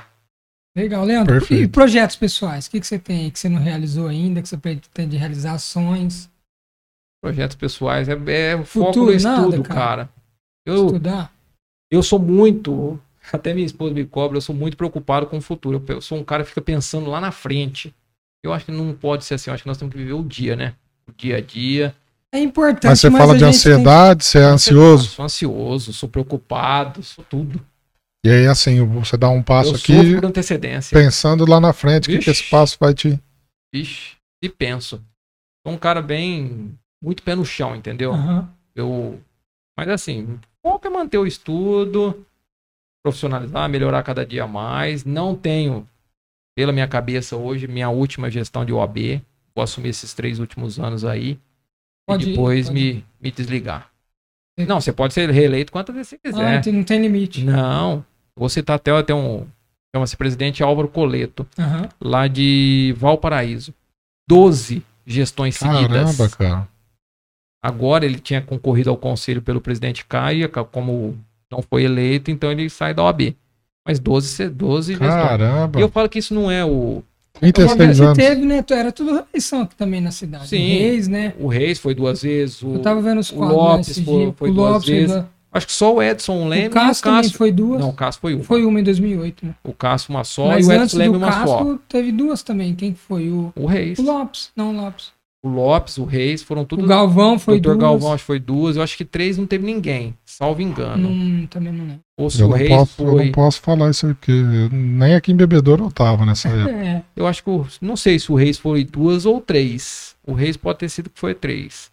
Legal, Leandro. Perfeito. E projetos pessoais? O que, que você tem aí que você não realizou ainda, que você pretende realizar ações, Projetos pessoais é, é o foco no estudo, nada, cara. cara. Eu, estudar? eu sou muito, até minha esposa me cobra, eu sou muito preocupado com o futuro. Eu, eu sou um cara que fica pensando lá na frente. Eu acho que não pode ser assim, eu acho que nós temos que viver o dia, né? O dia a dia. É importante, Mas você fala a de gente tem- ansiedade, você é ansioso. Sou ansioso, sou preocupado, sou tudo. E aí, assim, você dá um passo eu aqui sofro por antecedência. pensando lá na frente, o que, que esse passo vai te. Vixe, e penso. Sou um cara bem. Muito pé no chão, entendeu? Aham. Eu. Mas assim, o foco é manter o estudo, profissionalizar, melhorar cada dia mais. Não tenho, pela minha cabeça hoje, minha última gestão de OAB. Vou assumir esses três últimos anos aí. Pode e depois pode me, me desligar. Não, você pode ser reeleito quantas vezes você Ah, quiser. então não tem limite. Não. Vou citar até, até um. Chama-se presidente Álvaro Coleto, Aham. lá de Valparaíso. 12 gestões seguidas. Caramba, cara. Agora ele tinha concorrido ao conselho pelo presidente Caia, ca- como não foi eleito, então ele sai da OAB. Mas 12, se- 12 gestões. Caramba. E eu falo que isso não é o. 36 Você anos. teve, né? tu- Era tudo reeleição aqui também na cidade. Sim. Reis, né? O Reis foi duas vezes. O, Eu tava vendo os o quadros lá Lopes esses foi- foi o duas Lopes foi vezes. duas. Acho que só o Edson Leme O Cássio e o também Cássio. foi duas. Não, o Cássio foi uma. Foi uma em 2008, né? O Cássio uma só Mas e o Edson Leme uma só. Cássio, teve duas também. Quem que foi? O, O Reis. o Lopes. Não, o Lopes. O Lopes, o Reis, foram tudo. O Galvão foi o Dr. duas. Galvão acho que foi duas. Eu acho que três não teve ninguém, salvo engano. Não, também não lembro. Ou se Eu o não, Reis posso, eu foi. não posso falar isso aí, porque eu- nem aqui em Bebedouro eu tava nessa (laughs) época. É, Eu acho que não sei se o Reis foi duas ou três. O Reis pode ter sido que foi três.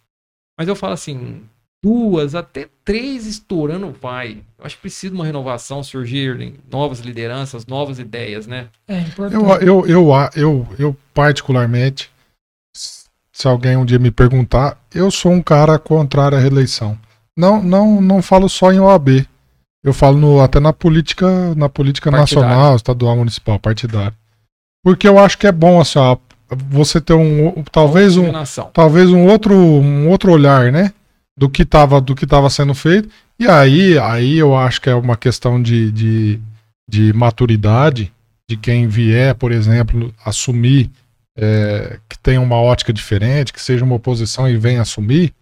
Mas eu falo assim, duas até três estourando vai. Eu acho que precisa de uma renovação, surgirem novas lideranças, novas ideias, né? é importante. Eu, eu, eu, eu, eu, particularmente, se alguém um dia me perguntar, eu sou um cara contrário à reeleição. Não, não, não falo só em OAB. Eu falo no- até na política, na política Partidária. nacional, estadual, municipal, partidária. Porque eu acho que é bom assim, ó, você ter um talvez um talvez um outro um outro olhar, né, do que estava do que estava sendo feito. E aí aí eu acho que é uma questão de, de, de maturidade de quem vier, por exemplo, assumir é, que tem uma ótica diferente, que seja uma oposição e venha assumir.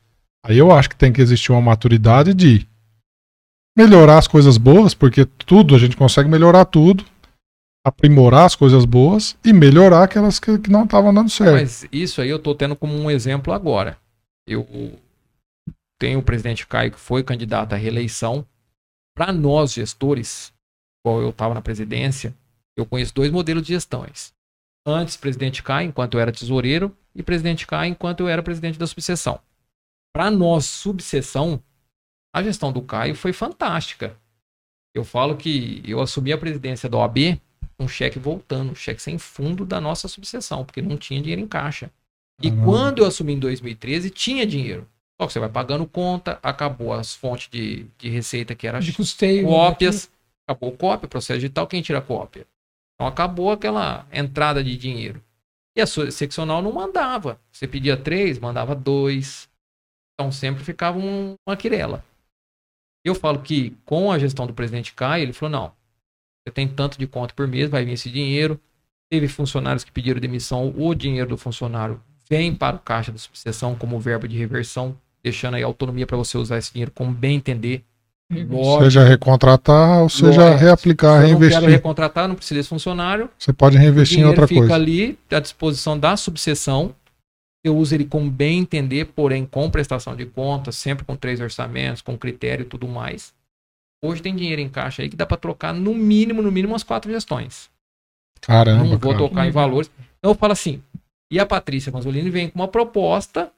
Aí eu acho que tem que existir uma maturidade de melhorar as coisas boas, porque tudo a gente consegue melhorar tudo, aprimorar as coisas boas e melhorar aquelas que, que não estavam dando certo. Mas isso aí eu tô tendo como um exemplo agora. Eu tenho o presidente Caio que foi candidato à reeleição. Para nós, gestores, igual eu estava na presidência, eu conheço dois modelos de gestões. Antes, presidente Caio, enquanto eu era tesoureiro, e presidente Caio, enquanto eu era presidente da subseção. Para nós, subseção, a gestão do Caio foi fantástica. Eu falo que eu assumi a presidência da OAB um cheque voltando, um cheque sem fundo da nossa subseção, porque não tinha dinheiro em caixa. E quando eu assumi em 2013, tinha dinheiro. Só que você vai pagando conta, acabou as fontes de, de receita que era De custeio. cópias, acabou cópia, processo digital, quem tira cópia? Então acabou aquela entrada de dinheiro. E a seccional não mandava. Você pedia três, mandava dois. Então sempre ficava um- uma quirela. Eu falo que com a gestão do presidente Caio, ele falou: não, você tem tanto de conta por mês, vai vir esse dinheiro. Teve funcionários que pediram demissão, o dinheiro do funcionário vem para o caixa da subseção como verba de reversão, deixando aí autonomia para você usar esse dinheiro como bem entender. Lógico, Seja recontratar ou seja Lógico. reaplicar, se eu não quero reinvestir. recontratar, não precisa desse funcionário. Você pode reinvestir em outra fica coisa. ali à disposição da subseção. Eu uso ele como bem entender, porém com prestação de contas, sempre com três orçamentos, com critério e tudo mais. Hoje tem dinheiro em caixa aí que dá para trocar no mínimo, no mínimo umas quatro gestões. Caramba, não vou cara. tocar em valores. Então eu falo assim, e a Patrícia Manzolini vem com uma proposta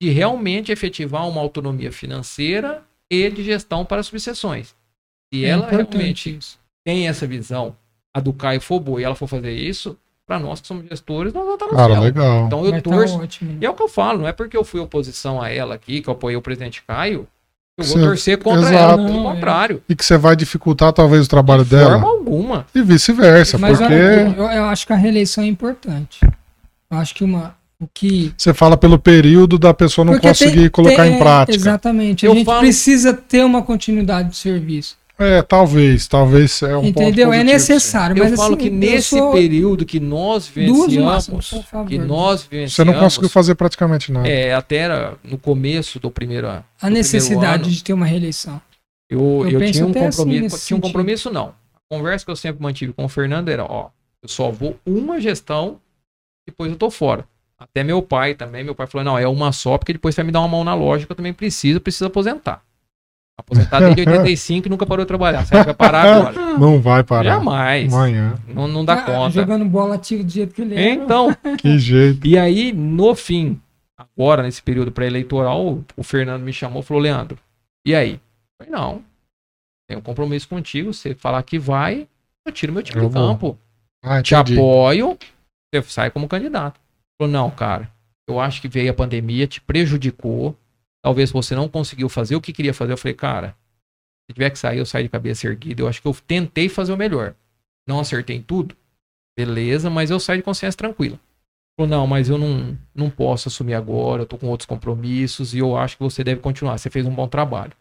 de realmente efetivar uma autonomia financeira e de gestão para subseções. Se É ela importante realmente isso. tem essa visão, a do Caio for boa e ela for fazer isso, para nós que somos gestores, nós vamos estar no Cara, céu. legal. Então eu Vai tá torço. ótimo. E é o que eu falo, não é porque eu fui oposição a ela aqui, que eu apoiei o presidente Caio, eu vou Sim, torcer contra exato. ela. Pelo Não, é. contrário. E que você vai dificultar talvez o trabalho De forma dela. alguma. E vice-versa, Mas porque eu, eu acho que a reeleição é importante. Eu acho que uma, o que você fala pelo período da pessoa não Porque conseguir tem- colocar tem- em prática. Exatamente. Eu a gente falo- precisa ter uma continuidade de serviço. É, talvez, talvez é um entendeu? ponto é necessário. Eu mas, falo assim, que eu nesse sou período que nós vivenciamos, máximas, que nós vivenciamos, Você não conseguiu fazer praticamente nada. é, até era no começo do primeiro a do necessidade ano, de ter uma reeleição. eu, eu eu, tinha um assim, compromisso, nesse tinha um sentido. compromisso não. A conversa que eu sempre mantive com o Fernando era, ó, eu só vou uma gestão, depois eu tô fora. Até meu pai também, meu pai falou, não, é uma só, porque depois você vai me dar uma mão na loja que eu também preciso, preciso aposentar. Aposentar desde (laughs) 85 e nunca parou de trabalhar. Você vai parar (laughs) agora? Não vai parar. Jamais. Amanhã. Não, não dá Ah, conta. Jogando bola ativo do jeito que ele é. Então, (laughs) Que jeito. E aí, no fim, agora, nesse período pré-eleitoral, o Fernando me chamou e falou, Leandro, e aí? Eu falei, não, tenho um compromisso contigo, você falar que vai, eu tiro meu time Eu do vou. campo. Ah, Te apoio, você sai como candidato. Falou, não, cara, eu acho que veio a pandemia, te prejudicou, talvez você não conseguiu fazer o que queria fazer. Eu falei, cara, se tiver que sair, eu saio de cabeça erguida. Eu acho que eu tentei fazer o melhor. Não acertei em tudo, beleza, mas eu saio de consciência tranquila. Falou, não, mas eu não, não posso assumir agora, eu tô com outros compromissos e eu acho que você deve continuar. Você fez um bom trabalho.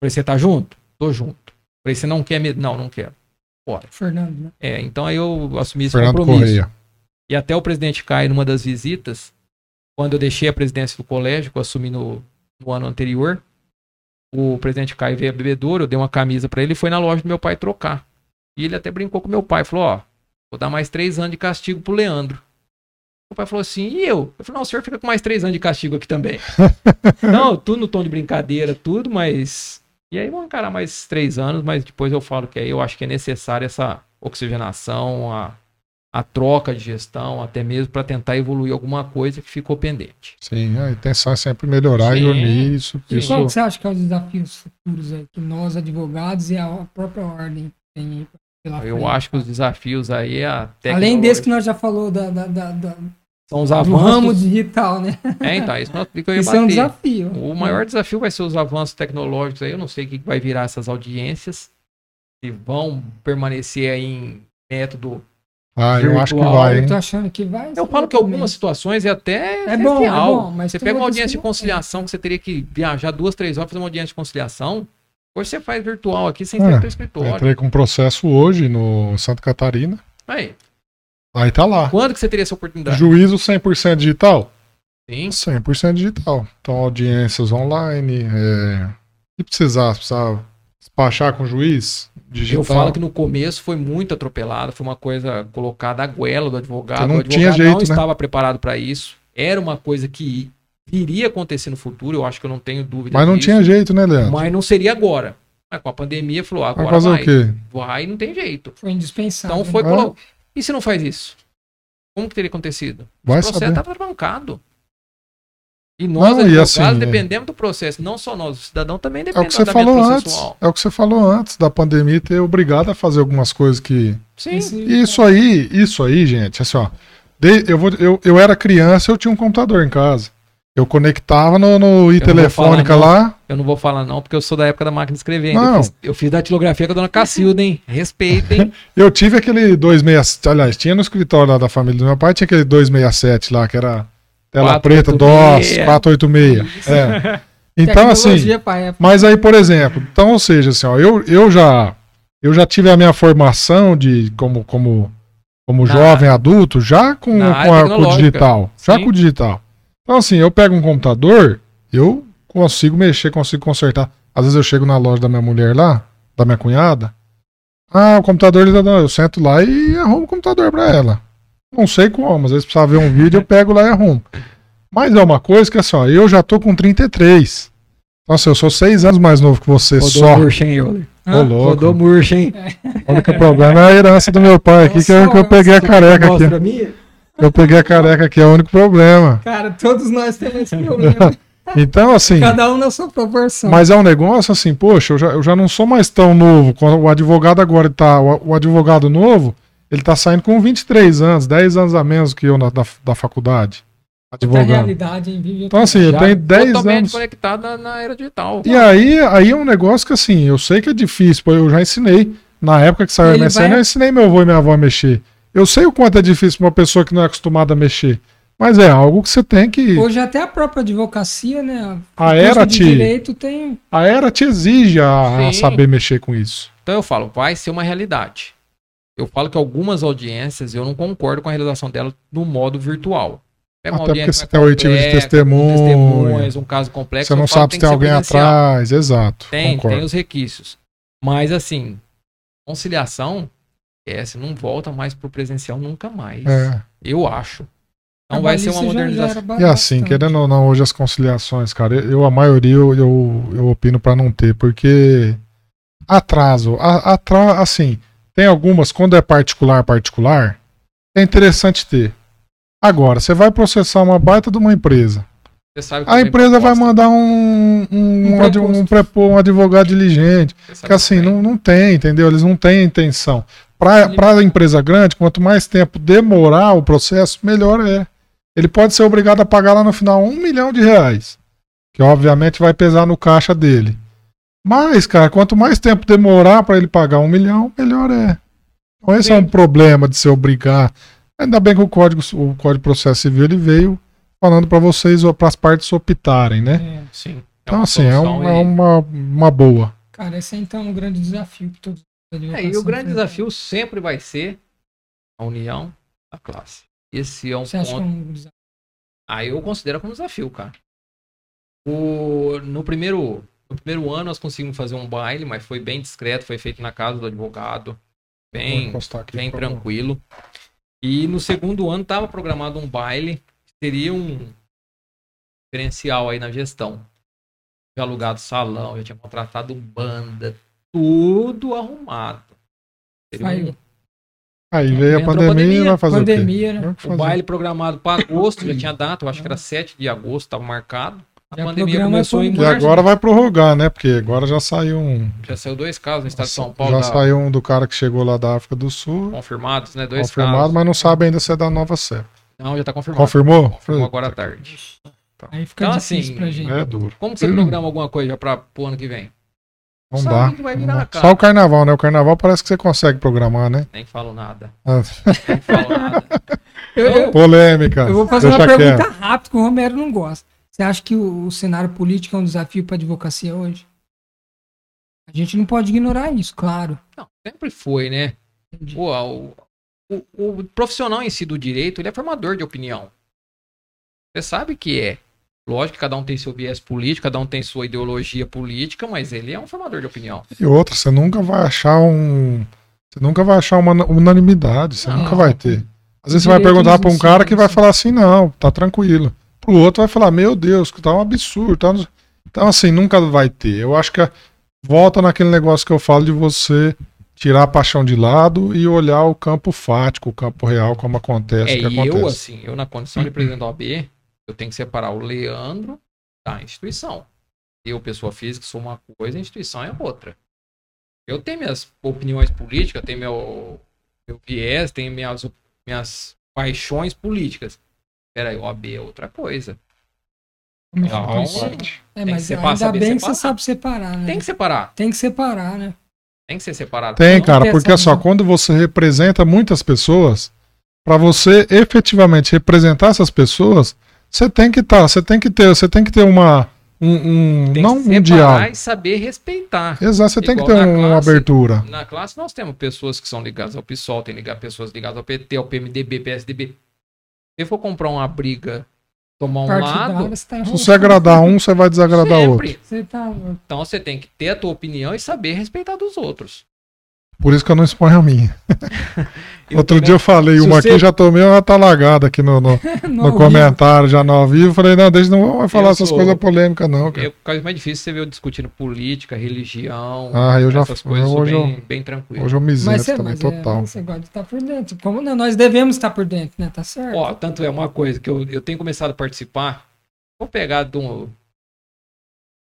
Falei, você tá junto? Tô junto. Falei, você não quer me. Não, não quero. Bora. Fernando, né? É, então aí eu assumi esse Fernando compromisso. Correia. E até o presidente Caio, numa das visitas, quando eu deixei a presidência do colégio, que eu assumi no, no ano anterior, o presidente Caio veio a bebedouro, eu dei uma camisa pra ele e foi na loja do meu pai trocar. E ele até brincou com meu pai, falou, ó, vou dar mais três anos de castigo pro Leandro. O pai falou assim, e eu? Eu falei, não, o senhor fica com mais três anos de castigo aqui também. (laughs) não, tudo no tom de brincadeira, tudo, mas... E aí vamos encarar mais três anos, mas depois eu falo que aí eu acho que é necessária essa oxigenação, a, a troca de gestão, até mesmo para tentar evoluir alguma coisa que ficou pendente. Sim, a intenção é sempre melhorar e Sim, unir isso. sim. isso Qual que você acha que é os desafios futuros aí que nós, advogados e a própria ordem tem aí pela Eu frente? acho que os desafios aí é a Além desse tecnologia- que nós já falou da, da, da- da- são os do ramo avanços. digital, né? É, então, isso não- que (laughs) eu ia Isso é um bater. desafio. O maior desafio vai ser os avanços tecnológicos aí. Eu não sei o que vai virar essas audiências. Se vão permanecer aí em método. Ah, eu acho que virtual, vai, Eu tô achando que vai. Eu falo que também. algumas situações é até É bom, é bom, mas você pega uma outras audiência de conciliação que você teria que viajar duas, três horas para fazer uma audiência de conciliação. Hoje você faz virtual aqui sem É, teu escritório. Entrei com um processo hoje no Santa Catarina. Aí, Aí tá lá. quando que você teria essa oportunidade? Juízo 100% digital? Sim. 100% digital. Então, audiências online. É... Se precisar, se precisar despachar com o juiz, digital. Eu falo que no começo foi muito atropelado, foi uma coisa colocada à goela do advogado. Que não o advogado tinha jeito, não né? estava preparado para isso. Era uma coisa que viria acontecer no futuro, eu acho que eu não tenho dúvida Mas não disso. tinha jeito, né, Leandro? Mas não seria agora. Mas com a pandemia falou, Vai agora fazer vai. o quê? Vai, não tem jeito. Foi indispensável. Então foi Ah. colo- E se não faz isso? Como que teria acontecido? Vai o processo estava trancado. E nós, Não, e advogados, assim, é- dependemos do processo. Não só nós, o cidadão também É depende o que você falou antes. É o que você falou antes da pandemia ter obrigado a fazer algumas coisas que. Sim, Esse- Isso aí, isso aí, gente, assim, ó. de- eu, vou, eu, eu era criança, eu tinha um computador em casa. Eu conectava no, no i telefônica falar, lá. Eu não vou falar não, porque eu sou da época da máquina de escrever ainda. Não. Eu fiz, eu fiz datilografia com a dona Cacilda, hein? Respeita, hein? (laughs) Eu tive aquele 267. Aliás, tinha no escritório lá da família do meu pai, tinha aquele 267 lá, que era tela preta, DOS, 486. É. (laughs) Então, assim. Época. Mas aí, por exemplo, então, ou seja, assim, ó, eu, eu já eu já tive a minha formação de como como como Na- jovem adulto já com, com, a- com o digital, já Sim. com o digital. Então assim, eu pego um computador, eu consigo mexer, consigo consertar. Às vezes eu chego na loja da minha mulher lá, da minha cunhada. Ah, o computador ele tá dando. Eu sento lá e arrumo o computador pra ela. Não sei como, às vezes precisa ver um vídeo, eu pego lá e arrumo. Mas é uma coisa que assim, ó, eu já tô com 33. Nossa, eu sou seis anos mais novo que você só. murcha, hein, Euler? Ô, louco. Rodou murcha, hein? O único problema é a herança do meu pai aqui, que eu, que eu peguei a careca aqui. Minha? Eu peguei a careca aqui, é o único problema. Cara, todos nós temos esse problema. (laughs) Então, assim, Cada um na sua proporção. mas é um negócio assim, poxa, eu já, eu já não sou mais tão novo. Quando o advogado agora tá. O, o advogado novo, ele tá saindo com 23 anos, 10 anos a menos que eu na, da, da faculdade. Vive Então, assim, ele Já tem 10 totalmente anos. conectado na, na era digital. E aí, aí é um negócio que assim, eu sei que é difícil, pô, eu já ensinei. Na época que saiu a MSN, vai- eu ensinei meu avô e minha avó a mexer. Eu sei o quanto é difícil pra uma pessoa que não é acostumada a mexer. Mas é algo que você tem que. Hoje até a própria advocacia, né? A curso era de te- direito tem. A era te exige a, a saber mexer com isso. Então eu falo, vai ser uma realidade. Eu falo que algumas audiências eu não concordo com a realização dela no modo virtual. Pega uma Até porque audiência você tem o de testemunhas, um caso complexo. Você não falo sabe se tem alguém presencial. atrás. Exato. Tem, concordo. tem os requisitos. Mas assim, conciliação, essa não volta mais pro presencial nunca mais. É. Eu acho. Não vai ser uma modernização. E assim, querendo ou não, hoje as conciliações, cara, eu, a maioria eu, eu, eu opino pra não ter, porque atraso, a- atra, assim, tem algumas, quando é particular, particular, é interessante ter. Agora, você vai processar uma baita de uma empresa. A empresa vai mandar um, um, Um um, ad- um, um advogado diligente. Assim, que vem. não, não tem, entendeu? Eles não têm intenção. Para a empresa grande, quanto mais tempo demorar o processo, melhor é. Ele pode ser obrigado a pagar lá no final um milhão de reais. Que obviamente vai pesar no caixa dele. Mas, cara, quanto mais tempo demorar para ele pagar um milhão, melhor é. Então esse é Sim. um problema de se obrigar. Ainda bem que o Código, o Código de Processo Civil ele veio falando para vocês, para as partes optarem, né? É, Sim. É Então, uma assim, é, um- é e- uma, uma boa. cara, esse é então um grande desafio que todos os É, e o grande desafio sempre vai ser a união da classe. Esse é um Você acha que é ponto. um desafio? Aí eu considero como desafio, cara. O, no, primeiro, no primeiro ano nós conseguimos fazer um baile, mas foi bem discreto, foi feito na casa do advogado, bem, bem tranquilo. E no segundo ano estava programado um baile, que seria um diferencial aí na gestão. Já alugado salão, já tinha contratado banda, tudo arrumado. Seria um- Saiu. Aí veio a pandemia, pandemia, vai fazer Pandemia, o quê? né? O baile programado para agosto, já tinha data, eu acho que era 7 de agosto, estava marcado. A Já pandemia começou em pro- E março. agora vai prorrogar, né? Porque agora já saiu um. Já saiu dois casos no estado de São Paulo Já da- saiu um do cara que chegou lá da África do Sul. confirmados, né? Dois Confirmado, casos. mas não sabe ainda se é da nova CEP. Não, já tá confirmado. Confirmou? Confirmou agora à tarde. Aí fica Então, difícil assim, pra gente. É duro. Como você (clears throat) programa alguma coisa para pro ano que vem? Não Sabe dá. o Não dá. Só o carnaval, né? O carnaval parece que você consegue programar, né? Nem falo nada. (laughs) Ah, Nem falo nada. Eu, eu- Polêmica. eu vou fazer Deixa uma pergunta quieto. rápida que o Romero não gosta. Você acha que o, o cenário político é um desafio para a advocacia hoje? A gente não pode ignorar isso, claro. Não, sempre foi, né? Pô, o, o, o profissional em si do direito, ele é formador de opinião. Você sabe que é. Lógico que cada um tem seu viés político, cada um tem sua ideologia política, mas ele é um formador de opinião. E outra, você nunca vai achar um. Você nunca vai achar uma unanimidade. Você Não. nunca vai ter. Às vezes você vai perguntar pra um cara que vai falar assim, não, tá tranquilo. Pro outro vai falar, meu Deus, que tá um absurdo. tá no- Então, assim, nunca vai ter. Eu acho que é- volta naquele negócio que eu falo de você tirar a paixão de lado e olhar o campo fático, o campo real, como acontece. É, o que e eu, acontece. assim, eu na condição de presidente da OAB, eu tenho que separar o Leandro da instituição. Eu, pessoa física, sou uma coisa, a instituição é outra. Eu tenho minhas opiniões políticas, tenho meu, meu viés, tenho minhas, minhas paixões políticas. Peraí, OAB é outra coisa. Como Não? É, mas ainda bem que você sabe separar, né? Tem que separar. Tem que separar, né? Tem que ser separado. Tem, cara, porque só quando você representa muitas pessoas, pra você efetivamente representar essas pessoas, você tem que estar, você tem que ter, você tem que ter uma um, um- Tem não que um diálogo. e saber respeitar. Exato, você tem que Igual ter um- uma classe. abertura. Na classe nós temos pessoas que são ligadas ao PSOL, tem liga- pessoas ligadas ao PT, ao PMDB, PSDB. Se for comprar uma briga, tomar um Partidário, lado, você tá Se você agradar um, você vai desagradar outro. Você tá. Então você tem que ter a tua opinião e saber respeitar dos outros. Por isso que eu não exponho a minha. (laughs) Outro também- dia eu falei se uma você- aqui, já tomei uma talagada aqui no, no, (laughs) No comentário, já no ao vivo. Falei, não, deixa, não vamos falar Eu essas sou- coisas polêmicas, não, cara. É por causa mais difícil você ver eu discutindo política, religião, Ah, eu já- essas coisas hoje eu- bem, bem tranquilo. Hoje eu me isento também, mas total. É, você gosta de estar por dentro. Como não, nós devemos estar por dentro, né? Tá certo? Ó, tanto é uma coisa que eu, eu tenho começado a participar. Vou pegar do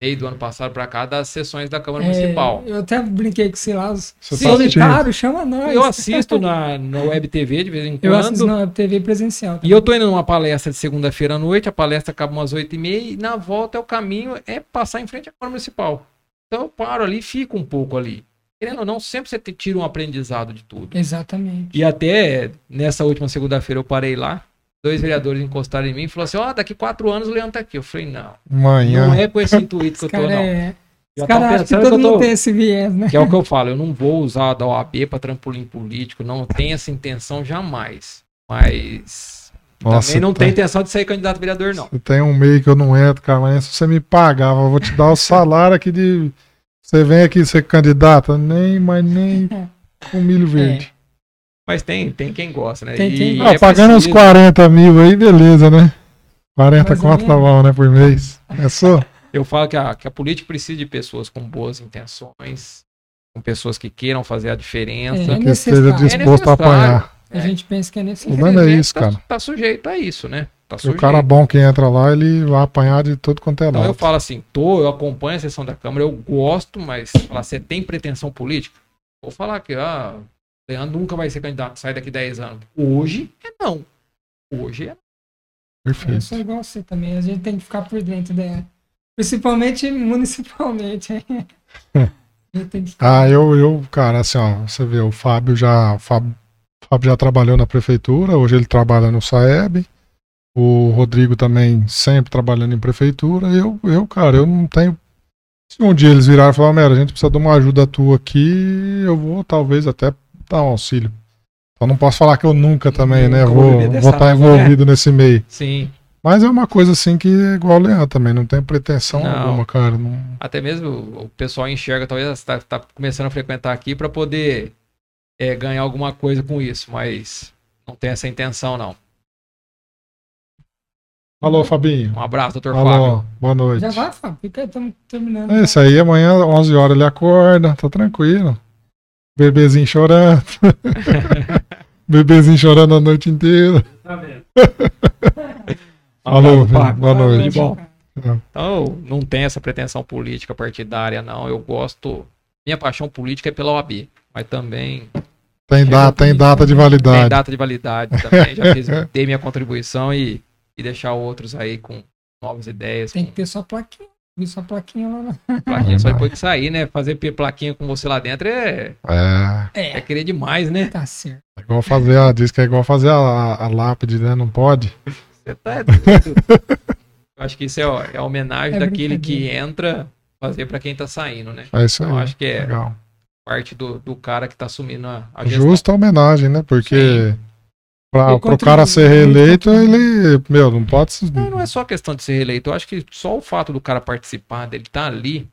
meio do ano passado pra cá das sessões da Câmara É, Municipal. eu até brinquei com você lá, os Você tá chama nós. Eu assisto na, na Web TV de vez em Eu assisto quando. na TV presencial. E eu tô indo numa palestra de segunda-feira à noite, a palestra acaba umas 8h30 e na volta é o caminho é passar em frente à Câmara Municipal. Então eu paro ali e fico um pouco ali. Querendo ou não, sempre você tira um aprendizado de tudo. Exatamente. E até nessa última segunda-feira eu parei lá, dois vereadores encostaram em mim e falaram assim: Ó, daqui quatro anos o Leandro tá aqui. Eu falei: não, Manhã. não é com esse intuito que eu tô, não. é... Já caras acham que todo tô- mundo tem esse viés, né? Que é o que eu falo, eu não vou usar da OAB para trampolim político, não tenho essa intenção jamais. Mas Nossa, também não tem- tenho intenção de sair candidato a vereador, não. Você tem um meio que eu não entro, cara, mas se você me pagava, eu vou te dar o salário aqui de. Você vem aqui ser candidata, nem, mas nem (laughs) com milho verde. Mas tem, tem quem gosta, né? Tem quem- Ah, é pagando uns preciso- 40 mil aí, beleza, né? 40 Mais ou conto tá menos. bom, né, por mês. É só? Eu falo que a, que a política precisa de pessoas com boas intenções, com pessoas que queiram fazer a diferença. É Que esteja necessário. disposto a É necessário. apanhar. A gente pensa que é nesse O problema é isso, tá- cara. Tá, sujeito a isso, né? Tá E o cara bom que entra lá, ele vai apanhar de tudo quanto é Então eu lado. falo assim, tô, eu acompanho a sessão da Câmara, eu gosto, mas falar, você tem pretensão política? Vou falar que, ah, Leandro nunca vai ser candidato, sai daqui 10 anos. Hoje é não. Hoje é Eu Perfeito. sou igual você também, a gente tem que ficar por dentro dela. Principalmente (laughs) municipalmente. A gente tem que ficar- Ah, eu, eu, cara, assim, ó, você vê, o Fábio já, o Fábio, o Fábio já trabalhou na prefeitura, hoje ele trabalha no Saeb. O Rodrigo também sempre trabalhando em prefeitura. Eu, eu, cara, eu não tenho. Se um dia eles virarem e falar, Mera, a gente precisa de uma ajuda tua aqui, eu vou talvez até dar um auxílio. Só não posso falar que eu nunca também, né? Vou Vou estar envolvido nesse meio. Sim. Mas é uma coisa assim que é igual o Leandro também, não tem pretensão Não. alguma, cara. Não... Até mesmo o pessoal enxerga, talvez está tá começando a frequentar aqui para poder é, ganhar alguma coisa com isso, mas não tem essa intenção, não. Alô, Fabinho. Um abraço, doutor Alô, Fábio. boa noite. Já vai, Fábio? Fica aí, estamos terminando. É isso aí, amanhã, 11 horas, ele acorda, tá tranquilo. Bebezinho chorando. (laughs) Bebezinho chorando a noite inteira. Alô, Abraço, Fábio. boa noite. Tudo bom? É. Então, não tem essa pretensão política partidária, não. Eu gosto. Minha paixão política é pela OAB, mas também Tem, da, tem data de tem validade. data de validade também. Já fiz, (laughs) dei minha contribuição e, e deixar outros aí com novas ideias. Tem com que ter sua plaquinha. Vi sua plaquinha lá. na- plaquinha só depois que sair, né? Fazer plaquinha com você lá dentro é, É, é É, querer demais, né? tá certo. é igual fazer, a, diz que é igual fazer a, a, lápide, né? Não pode. Você tá doido. Eu acho que isso é, ó, é a homenagem É daquele que entra fazer pra quem tá saindo, né? É isso aí. Eu acho que é Legal. parte do, do cara que tá assumindo a, a gestão. Justa homenagem, né? Porque pra, Ele pro cara ser ele reeleito, ele, meu, não pode se. Não, não é só questão de ser reeleito. Eu acho que só o fato do cara participar, dele estar ali.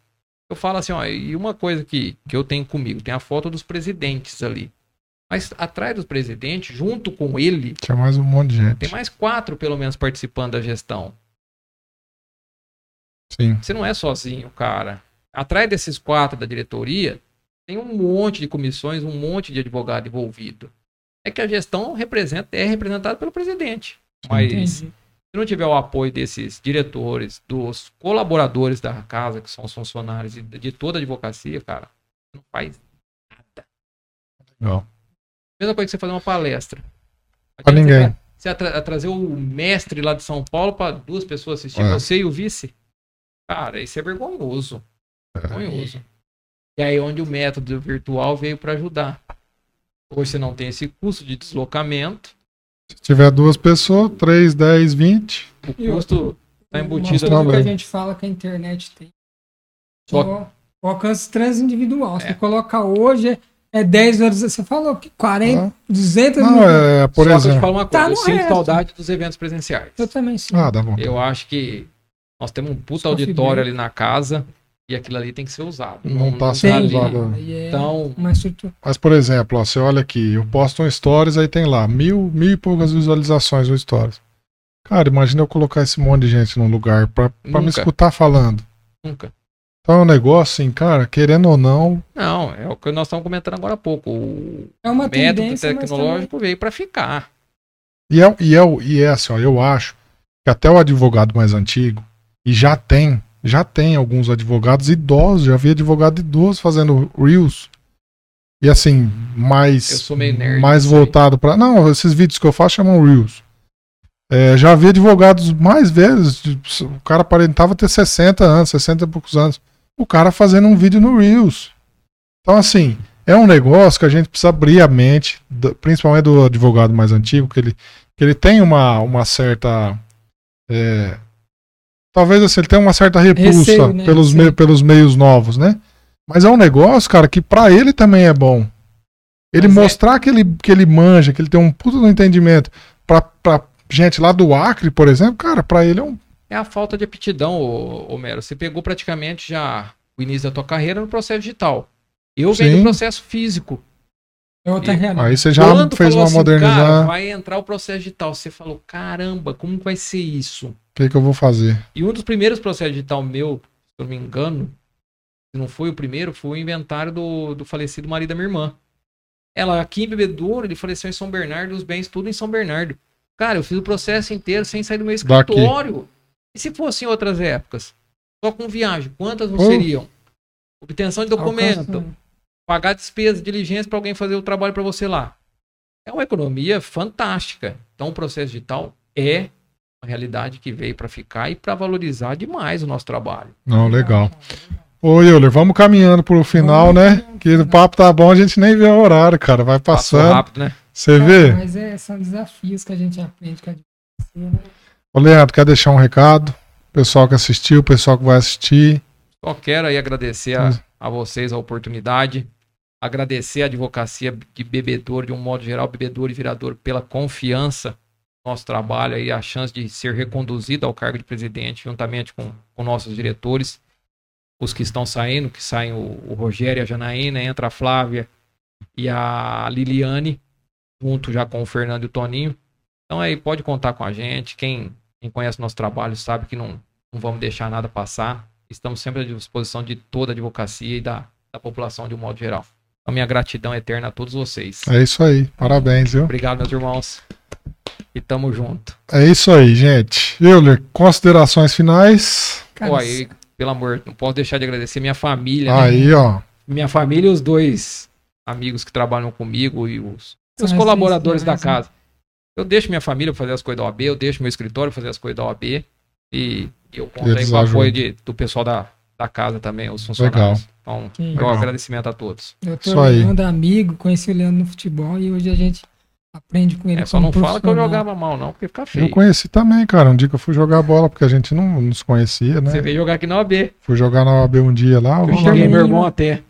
Eu falo assim, ó, e uma coisa que, que eu tenho comigo, tem a foto dos presidentes ali. Mas atrás dos presidentes, junto com ele, Tinha mais um monte de gente. tem mais quatro, pelo menos, participando da gestão. Sim. Você não é sozinho, cara. Atrás desses quatro da diretoria, tem um monte de comissões, um monte de advogado envolvido. É que a gestão representa, é representada pelo presidente. Mas Entendi. se não tiver o apoio desses diretores, dos colaboradores da casa, que são os funcionários e de toda a advocacia, cara, não faz nada. Legal. Mesma coisa que você fazer uma palestra. Pra ninguém. Você, Você ia tra- trazer o mestre lá de São Paulo para duas pessoas assistir, É. você e o vice? Cara, isso é vergonhoso. Vergonhoso. E aí onde o método virtual veio para ajudar. Hoje você não tem esse custo de deslocamento, Se tiver duas pessoas, 3, 10, 20. o E custo tá Uma embutido também. que a gente fala que a internet tem. Só- O, o alcance transindividual. É. Você coloca hoje, é- é 10 horas. Você falou que 40, Ah. 200 Não, mil. é, por Só que eu te exemplo. falo uma coisa, Tá eu no sinto resto. saudade dos eventos presenciais. Eu também sim. Ah, dá bom. Eu acho que nós temos um puta auditório ali na casa e aquilo ali tem que ser usado. Não tá tá sendo usado. Aí é Então. Mas, por exemplo, ó, você olha aqui, eu posto um stories, aí tem lá mil, mil e poucas visualizações no stories. Cara, imagina eu colocar esse monte de gente num lugar pra, pra me escutar falando. nunca. Então é um negócio assim, cara, querendo ou não, Não, é o que nós estamos comentando agora há pouco. O É uma método tecnológico veio para ficar. E é, e, é, e é assim, ó, eu acho que até o advogado mais antigo, e já tem, já tem alguns advogados idosos, já vi advogado idoso fazendo Reels. E assim, mais, Eu sou meio nerd mais aí. voltado para Não, esses vídeos que eu faço chamam Reels. É, já vi advogados mais velhos, o cara aparentava ter 60 anos, 60 e poucos anos. O cara fazendo um vídeo no Reels. Então, assim, é um negócio que a gente precisa abrir a mente, principalmente do advogado mais antigo, que ele, que ele tem uma, uma certa. é, talvez assim, ele tenha uma certa repulsa Receio, né? pelos, me- pelos meios novos, né? Mas é um negócio, cara, que pra ele também é bom. Ele Mas é- mostrar que, ele, que ele manja, que ele tem um puto no entendimento pra, pra gente lá do Acre, por exemplo, cara, pra ele é um. É a falta de aptidão, ô, ô Mero. Você pegou praticamente já o início da tua carreira no processo digital. Eu venho do processo físico. É outra E- realidade. Aí você já Quando fez uma assim, modernizar. Cara, vai entrar o processo digital. Você falou, caramba, como vai ser isso? O que, que eu vou fazer? E um dos primeiros processos digital meu, se eu não me engano, se não foi o primeiro, foi o inventário do, do falecido marido da minha irmã. Ela aqui em Bebedouro, ele faleceu em São Bernardo, os bens tudo em São Bernardo. Cara, eu fiz o processo inteiro sem sair do meu Daqui. escritório. E se fosse em outras épocas? Só com viagem, quantas não Oh. seriam? Obtenção de documento, pagar despesa, diligência para alguém fazer o trabalho para você lá. É uma economia fantástica. Então o processo digital é realidade que veio para ficar e para valorizar demais o nosso trabalho. Não, legal. Ô, Euler, vamos caminhando pro final, né? Que o papo tá bom, a gente nem vê o horário, cara. Vai passando. rápido, né? Você vê? Mas é, são desafios que a gente aprende com a advocacia, né? Ô, Leandro, quer deixar um recado? Pessoal que assistiu, pessoal que vai assistir. Só quero aí agradecer a, a vocês a oportunidade, agradecer a advocacia de bebedor, de um modo geral, bebedor e virador, pela confiança nosso trabalho e a chance de ser reconduzido ao cargo de presidente, juntamente com, com nossos diretores, os que estão saindo, que saem o, o Rogério e a Janaína, entra a Flávia e a Liliane, junto já com o Fernando e o Toninho. Então aí pode contar com a gente, quem, quem conhece o nosso trabalho sabe que não, não vamos deixar nada passar. Estamos sempre à disposição de toda a advocacia e da, da população de um modo geral. A minha gratidão eterna a todos vocês. É isso aí. Parabéns, viu? Obrigado, meus irmãos. E tamo junto. É isso aí, gente. Euler, considerações finais. Pô, aí, pelo amor, não posso deixar de agradecer minha família, né? Aí, ó. Minha família e os dois amigos que trabalham comigo e os, São os colaboradores da né? casa. Eu deixo minha família fazer as coisas da OAB, eu deixo meu escritório fazer as coisas da OAB e eu conto aí Eles com o apoio de- do pessoal da, da casa também, os funcionários. Então, Que meu legal. agradecimento a todos. Doutor Isso aí. Leandro, amigo, conheci o Leandro no futebol e hoje a gente aprende com ele É, só não fala que eu jogava mal, não, porque fica feio. Eu conheci também, cara. Um dia que eu fui jogar bola, porque a gente não nos conhecia, né? Você veio jogar aqui na OAB. Fui jogar na OAB um dia lá. Eu cheguei, meu irmão até.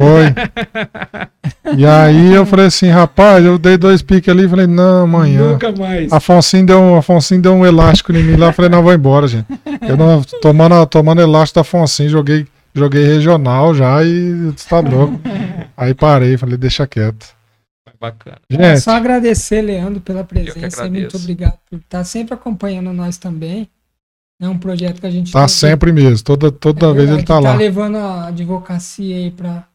Foi. (laughs) E aí eu falei assim, rapaz, eu dei dois piques ali e falei, não, amanhã. Nunca mais. Afonsinho deu, um, Afonsinho deu um elástico em mim lá, falei, não, vou embora, gente. Eu não, tomando, tomando elástico da Afonsinho, joguei, joguei regional já e tá louco. Aí parei, falei, deixa quieto. Bacana. É só agradecer, Leandro, pela que presença. Muito obrigado por estar sempre acompanhando nós também. É um projeto que a gente tá sempre mesmo, toda, toda É vez ele verdade, tá que lá. levando a advocacia aí para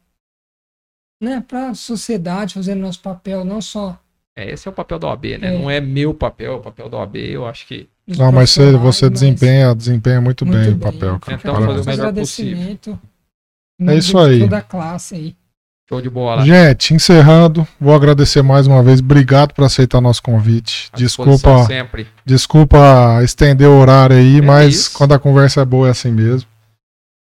né, para sociedade, fazendo nosso papel, não só É, esse é o papel da OAB, né? É. Não é meu papel, é o papel da OAB. Eu acho que Não, mas você, você mas desempenha, desempenha muito, muito bem, o bem. papel, cara. Fica fazer o melhor agradecimento em É isso aí. Toda a classe aí. Show de bola. Gente, encerrando, vou agradecer mais uma vez. Obrigado por aceitar nosso convite. Disposição Desculpa, Sempre. desculpa estender o horário aí, É mas isso. quando a conversa é boa é assim mesmo.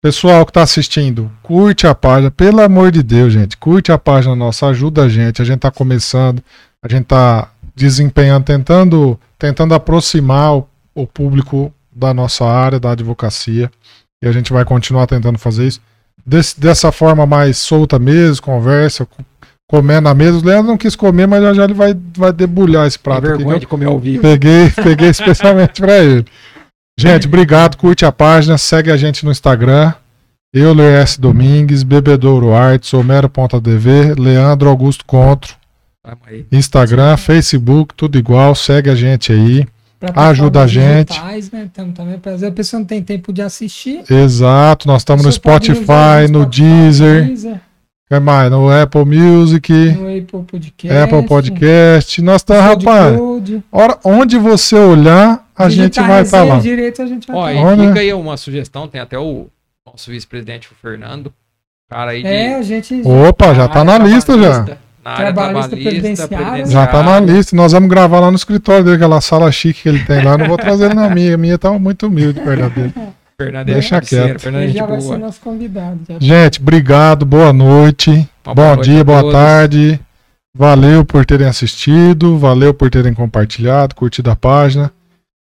Pessoal que tá assistindo, curte a página, pelo amor de Deus, gente. Curte a página nossa, ajuda a gente. A gente tá começando, a gente tá desempenhando, tentando, tentando aproximar o, o público da nossa área, da advocacia. E a gente vai continuar tentando fazer isso. Desse- dessa forma mais solta mesmo, conversa, co- comendo na mesa. O Leandro não quis comer, mas já já ele vai, vai debulhar esse Tem prato aqui. que vergonha eu- de comer ao vivo. Peguei, (laughs) peguei especialmente pra ele. Gente, obrigado. Curte a página, segue a gente no Instagram. Eu, Lees Domingues, Bebedouro Artes, Homero.dv, Leandro Augusto Contro. Instagram, Facebook, tudo igual. Segue a gente aí. Ajuda a gente. digitais, Né? Então, também, a pessoa não tem tempo de assistir. Exato, nós estamos no Spotify, no Deezer, Deezer, que mais? No Apple Music, no Apple Podcast. Apple Podcast. Nós estamos, rapaz, hora, onde você olhar, a gente vai estar resenha lá. Direito, a gente vai Ó, tá e lá. Fica aí uma sugestão, tem até o nosso vice-presidente, o Fernando. Cara aí de. É, a gente. Opa, já tá na área lista já. Trabalhista, Na área Trabalhista trabalhista, previdenciária. Já tá na lista. Nós vamos gravar lá no escritório dele, aquela sala chique que ele tem lá. Não vou trazer ele na minha. A minha tá muito humilde, dele. Fernando é Deixa parceiro, quieto. Fernando é Ele gente já vai ser boa. nosso convidado. já. Gente, obrigado. Boa noite. Uma Bom boa noite dia, a boa todos. tarde. Valeu por terem assistido. Valeu por terem compartilhado, curtido a página.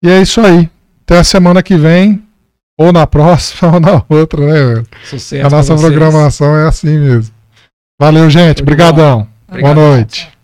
E é isso aí. Até a semana que vem. Ou na próxima, (laughs) ou na outra, né, velho? Sucesso. A nossa programação é assim mesmo. Valeu, gente. Obrigadão. Obrigado. Boa noite.